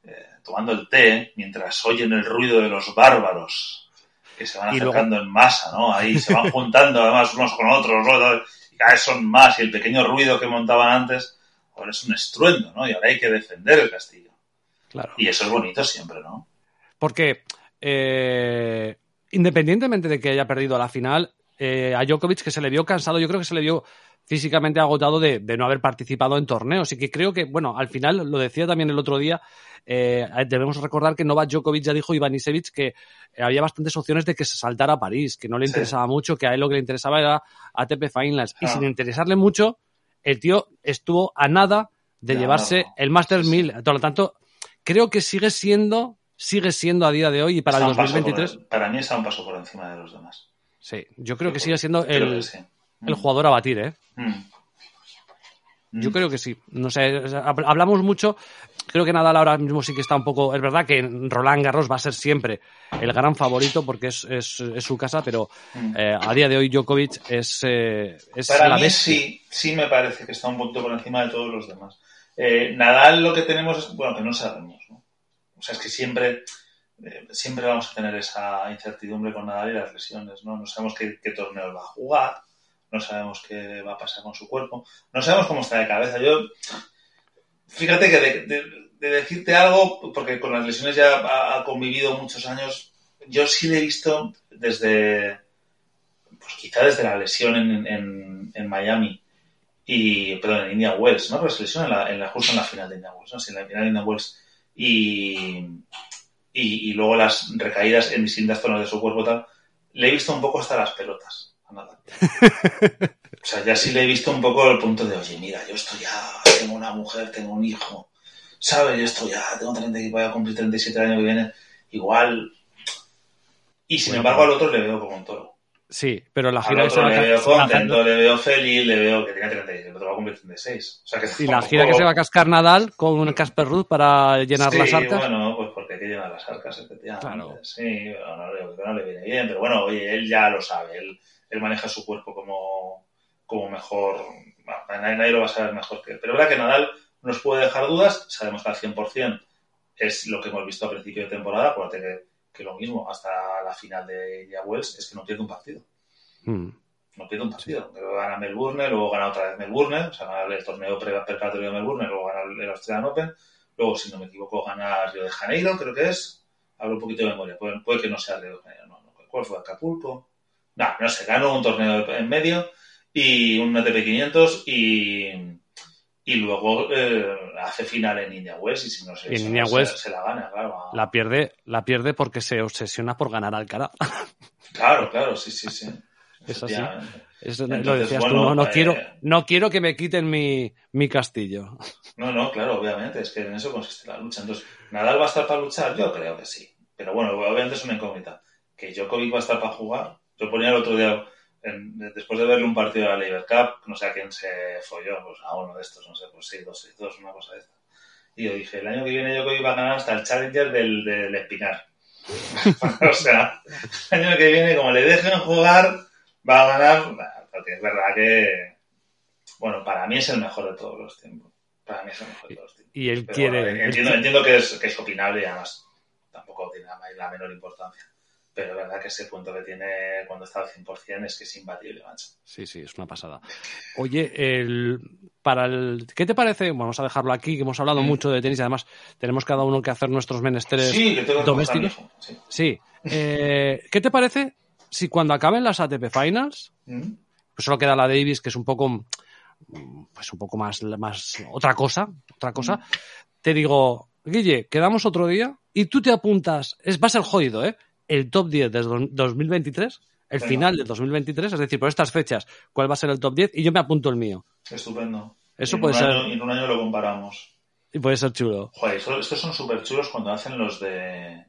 eh, tomando el té, mientras oyen el ruido de los bárbaros que se van luego- acercando en masa, ¿no? Ahí se van juntando además unos con otros, ¿no? Cada vez son más, y el pequeño ruido que montaban antes, ahora es un estruendo, ¿no? Y ahora hay que defender el castillo. Claro. Y eso es bonito siempre, ¿no? Porque eh, independientemente de que haya perdido la final, eh, a Djokovic que se le vio cansado, yo creo que se le vio físicamente agotado de, de no haber participado en torneos. Y que creo que, bueno, al final, lo decía también el otro día, eh, debemos recordar que Novak Djokovic ya dijo Iván Isevich que eh, había bastantes opciones de que se saltara a París, que no le Sí. interesaba mucho, que a él lo que le interesaba era ATP Finals. Y Ah. sin interesarle mucho, el tío estuvo a nada de Ya, llevarse no. el Masters Sí, sí. 1000. Por lo tanto, creo que sigue siendo sigue siendo a día de hoy y para el un paso por- 2023 para mí está un paso por encima de los demás. Sí yo creo que sigue siendo el, sí. el jugador a batir eh Mm. yo Mm. creo que sí no sé hablamos mucho creo que Nadal ahora mismo sí que está un poco es verdad que Roland Garros va a ser siempre el gran favorito porque es, es, es su casa pero Mm. eh, a día de hoy Djokovic es eh, es Para la mí bestia sí, sí me parece que está un punto por encima de todos los demás. Eh, Nadal lo que tenemos es, bueno, que no sabemos, ¿no? O sea, es que siempre, eh, siempre vamos a tener esa incertidumbre con Nadal y las lesiones, ¿no? No sabemos qué, qué torneo va a jugar, no sabemos qué va a pasar con su cuerpo, no sabemos cómo está de cabeza. Yo, fíjate que de, de- de decirte algo, porque con las lesiones ya ha, convivido muchos años, yo sí le he visto desde, pues quizá desde la lesión en, en, en Miami y, perdón, en Indian Wells, ¿no? Pero se lesionó en la, en justo en la final de Indian Wells, ¿no? En la final de Indian Wells y, y, y luego las recaídas en distintas zonas de su cuerpo tal, le he visto un poco hasta las pelotas a Nadal. O sea, ya sí le he visto un poco el punto de, oye, mira, yo estoy ya, tengo una mujer, tengo un hijo, ¿sabes? Yo estoy ya, tengo 30, y voy a cumplir 37 el año que viene, igual... Y sin Bueno, embargo al otro le veo como un toro. sí pero la Al gira que se otro va le veo contento, hacer- le veo feliz, le veo que tiene 36, el otro va a cumplir 36. O sea que y la gira que se va a cascar Nadal con Casper Ruud para llenar sí, las arcas bueno, que llenar las arcas, efectivamente. Claro. Sí, no, le- que no le viene bien, pero bueno, oye, él ya lo sabe, él, él maneja su cuerpo como, como mejor, bueno, nadie, nadie lo va a saber mejor que él. Pero es verdad que Nadal nos puede dejar dudas, sabemos que al 100% es lo que hemos visto a principio de temporada, acuérdate que, que lo mismo hasta la final de India Wells es que no pierde un partido. Mm. no pierde un partido. Luego gana Melbourne, luego gana otra vez Melbourne, o sea, gana el torneo pre- preparatorio de Melbourne, luego gana el Australian Open, luego, si no me equivoco, gana Río de Janeiro, creo que es. Hablo un poquito de memoria, puede, puede que no sea Río de Janeiro, no, no. ¿Cuál fue? Acapulco. No, no sé, ganó un torneo en medio y un ATP 500 y, y luego eh, hace final en India Wells y si no en se- Indian se, se la gana, claro. a- la pierde la pierde porque se obsesiona por ganar Alcaraz Claro, claro, sí, sí, sí. Es así. Efectivamente. Eso lo Entonces, decías bueno, tú, no, no eh, quiero, no quiero que me quiten mi, mi castillo. No, no, claro, obviamente, es que en eso consiste la lucha. Entonces, ¿Nadal va a estar para luchar? Yo creo que sí. Pero bueno, obviamente es una incógnita. ¿Que Djokovic va a estar para jugar? Yo ponía el otro día, en- después de verle un partido de la Lever Cup, no sé a quién se folló, pues a uno de estos, no sé, pues 6-2, 6-2, una cosa de esta. Y yo dije, el año que viene Djokovic va a ganar hasta el Challenger del, del Espinar. o sea, el año que viene, como le dejen jugar, va a ganar, porque es verdad que, bueno, para mí es el mejor de todos los tiempos. Para mí es el mejor de todos los tiempos. Y él Pero quiere. bueno, entiendo, entiendo que, es, que es opinable y además tampoco tiene la, la menor importancia. Pero es verdad que ese punto que tiene cuando está al 100% es que es imbatible, macho. Sí, sí, es una pasada. Oye, el, para el, ¿qué te parece? Vamos a dejarlo aquí, que hemos hablado Mm. mucho de tenis y además tenemos cada uno que hacer nuestros menesteres Sí, que tengo domésticos. hijo, Sí. Eh, ¿Qué te parece si cuando acaben las ATP Finals. ¿Mm? pues solo queda la Davis, que es un poco, mm, pues un poco más, más otra cosa, otra cosa, Mm. te digo, Guille, quedamos otro día y tú te apuntas, es, va a ser jodido, ¿eh? El top 10 de dos- 2023, el Venga. final del 2023, es decir, por estas fechas, ¿cuál va a ser el top 10? Y yo me apunto el mío. Estupendo. Eso En puede ser, año- en un año lo comparamos. y puede ser chulo. Joder, estos son súper chulos cuando hacen los de...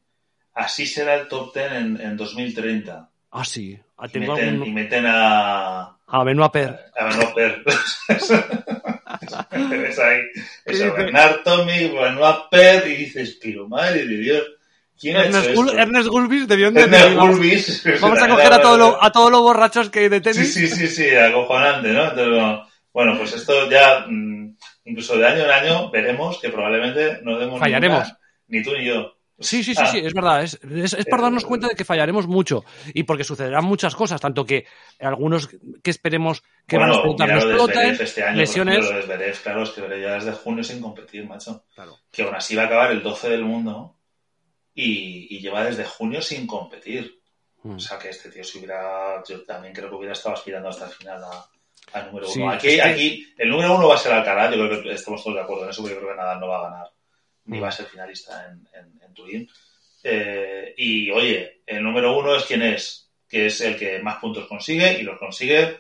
Así será el top 10 en, en 2030. Ah, sí. Ah, Y meten, algún... y meten a, A Benoit Per. a Benoit Per. es ahí, eso, dice? Bernard Benoit Per, y dices, pero madre de Dios, ¿quién ha Ernest, hecho Gul- esto? Ernest Gulbis debió de Ernest Gulbis. vamos a coger a, todo lo- a todos los borrachos que hay de Sí, tenis. sí, sí, sí, acojonante, ¿no? Entonces, bueno, pues esto ya, mm, incluso de año en año, veremos que probablemente no demos Fallaremos. ni tú ni yo. Sí, sí, sí, Ah. sí, es verdad. Es, es, es para darnos cuenta de que fallaremos mucho y porque sucederán muchas cosas, tanto que algunos que esperemos que van a explotar mira no lo de exploten, este año, lesiones. por ejemplo, lo de Zverev, claro, es que Zverev ya desde junio sin competir, macho. Claro. Que aún así va a acabar el 12 del mundo y, y lleva desde junio sin competir. Mm. O sea que este tío si hubiera, yo también creo que hubiera estado aspirando hasta el final a, a número Sí, uno. Aquí, aquí el número uno va a ser Alcaraz, yo creo que estamos todos de acuerdo en eso, porque yo creo que Nadal no va a ganar, ni va a ser finalista en, en, en Turín. Eh, y oye, el número uno es quien es, que es el que más puntos consigue y los consigue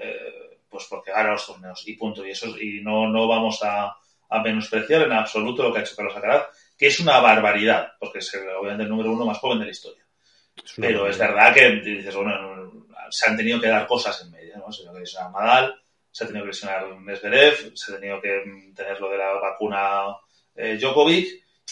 eh, pues porque gana los torneos y punto. Y eso es- y no, no vamos a, a menospreciar en absoluto lo que ha hecho Carlos Alcaraz, que es una barbaridad, porque es obviamente el número uno más joven de la historia. Es Pero es verdad que dices, bueno, se han tenido que dar cosas en medio, ¿no? Se ha tenido que lesionar Nadal, se ha tenido que lesionar Medvedev, se ha tenido que tener lo de la vacuna eh, Djokovic,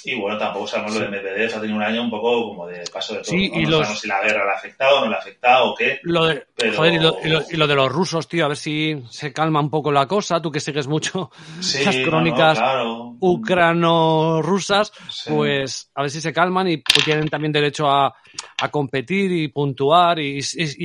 y bueno, tampoco sabemos lo de Medvedev, ha tenido un año un poco como de paso de todo. Sí, ¿no? y No los- sabemos si la guerra le ha afectado, no le ha afectado o qué. Lo de, Pero- joder, y lo, y lo- y lo de los rusos, tío, a ver si se calma un poco la cosa. Tú que sigues mucho Sí, las no, no, crónicas claro. ucrano-rusas, Sí. pues a ver si se calman y pues, tienen también derecho a, a competir y puntuar y,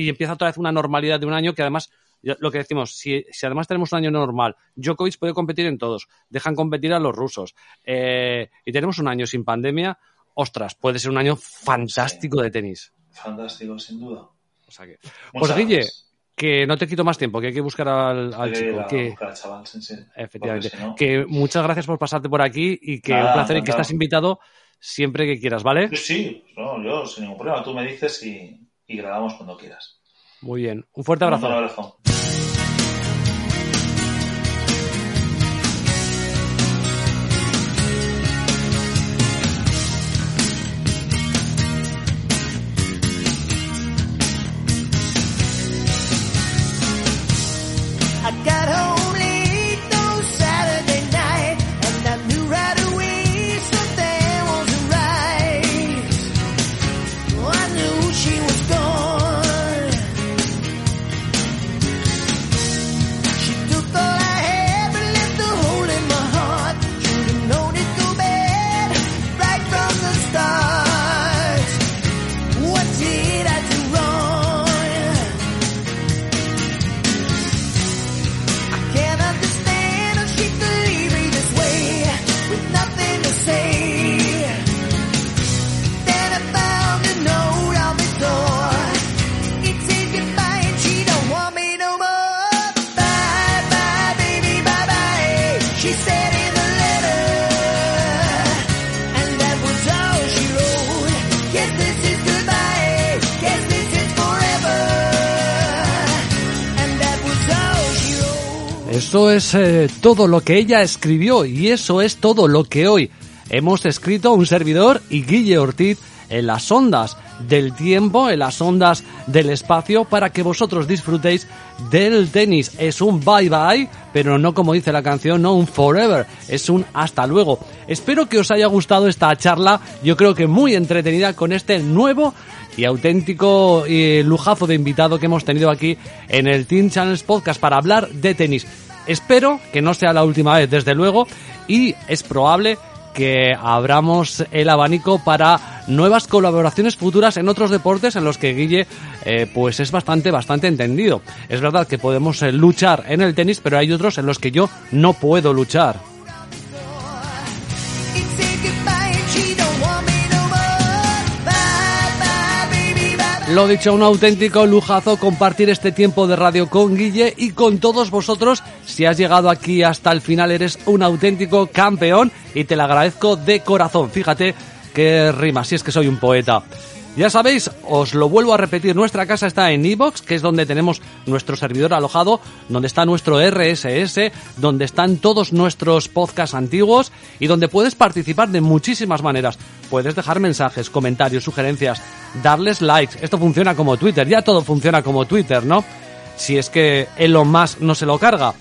empieza otra vez una normalidad de un año que además, lo que decimos, si, si además tenemos un año normal, Djokovic puede competir en todos, dejan competir a los rusos eh, y tenemos un año sin pandemia, ostras, puede ser un año fantástico de tenis. Fantástico, sin duda. O sea que, pues Guille, que no te quito más tiempo, que hay que buscar al, al Hay que chico. Que, buscar al chaval, sí, sí. efectivamente. Porque si no- Que muchas gracias por pasarte por aquí y que Nada, un placer y que estás invitado siempre que quieras, ¿vale? Sí, sí, no, yo sin ningún problema. Tú me dices y, y grabamos cuando quieras. Muy bien. Un fuerte abrazo. Un abrazo. Eh, todo lo que ella escribió y eso es todo lo que hoy hemos escrito un servidor y Guille Ortiz en las ondas del tiempo, en las ondas del espacio, para que vosotros disfrutéis del tenis. Es un bye bye, pero no como dice la canción, no un forever, es un hasta luego. Espero que os haya gustado esta charla, yo creo que muy entretenida con este nuevo y auténtico eh, lujazo de invitado que hemos tenido aquí en el Team Channels Podcast para hablar de tenis. Espero que no sea la última vez, desde luego, y es probable que abramos el abanico para nuevas colaboraciones futuras en otros deportes en los que Guille eh, pues es bastante bastante entendido. Es verdad que podemos eh, luchar en el tenis, pero hay otros en los que yo no puedo luchar. Lo dicho, un auténtico lujazo compartir este tiempo de radio con Guille y con todos vosotros. Si has llegado aquí hasta el final eres un auténtico campeón y te lo agradezco de corazón. Fíjate qué rima, si es que soy un poeta. Ya sabéis, os lo vuelvo a repetir, nuestra casa está en Evox, que es donde tenemos nuestro servidor alojado, donde está nuestro RSS, donde están todos nuestros podcasts antiguos y donde puedes participar de muchísimas maneras. Puedes dejar mensajes, comentarios, sugerencias, darles likes. Esto funciona como Twitter, ya todo funciona como Twitter, ¿no? Si es que Elon Musk no se lo carga.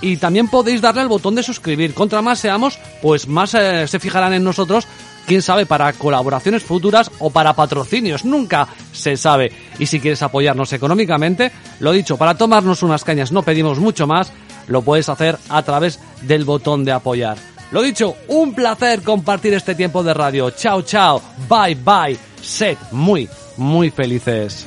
Y también podéis darle al botón de suscribir. Contra más seamos, pues más eh, se fijarán en nosotros quién sabe, para colaboraciones futuras o para patrocinios, nunca se sabe. Y si quieres apoyarnos económicamente, lo dicho, para tomarnos unas cañas no pedimos mucho más, lo puedes hacer a través del botón de apoyar. Lo dicho, un placer compartir este tiempo de radio. Chao, chao, bye, bye. Sed muy, muy felices.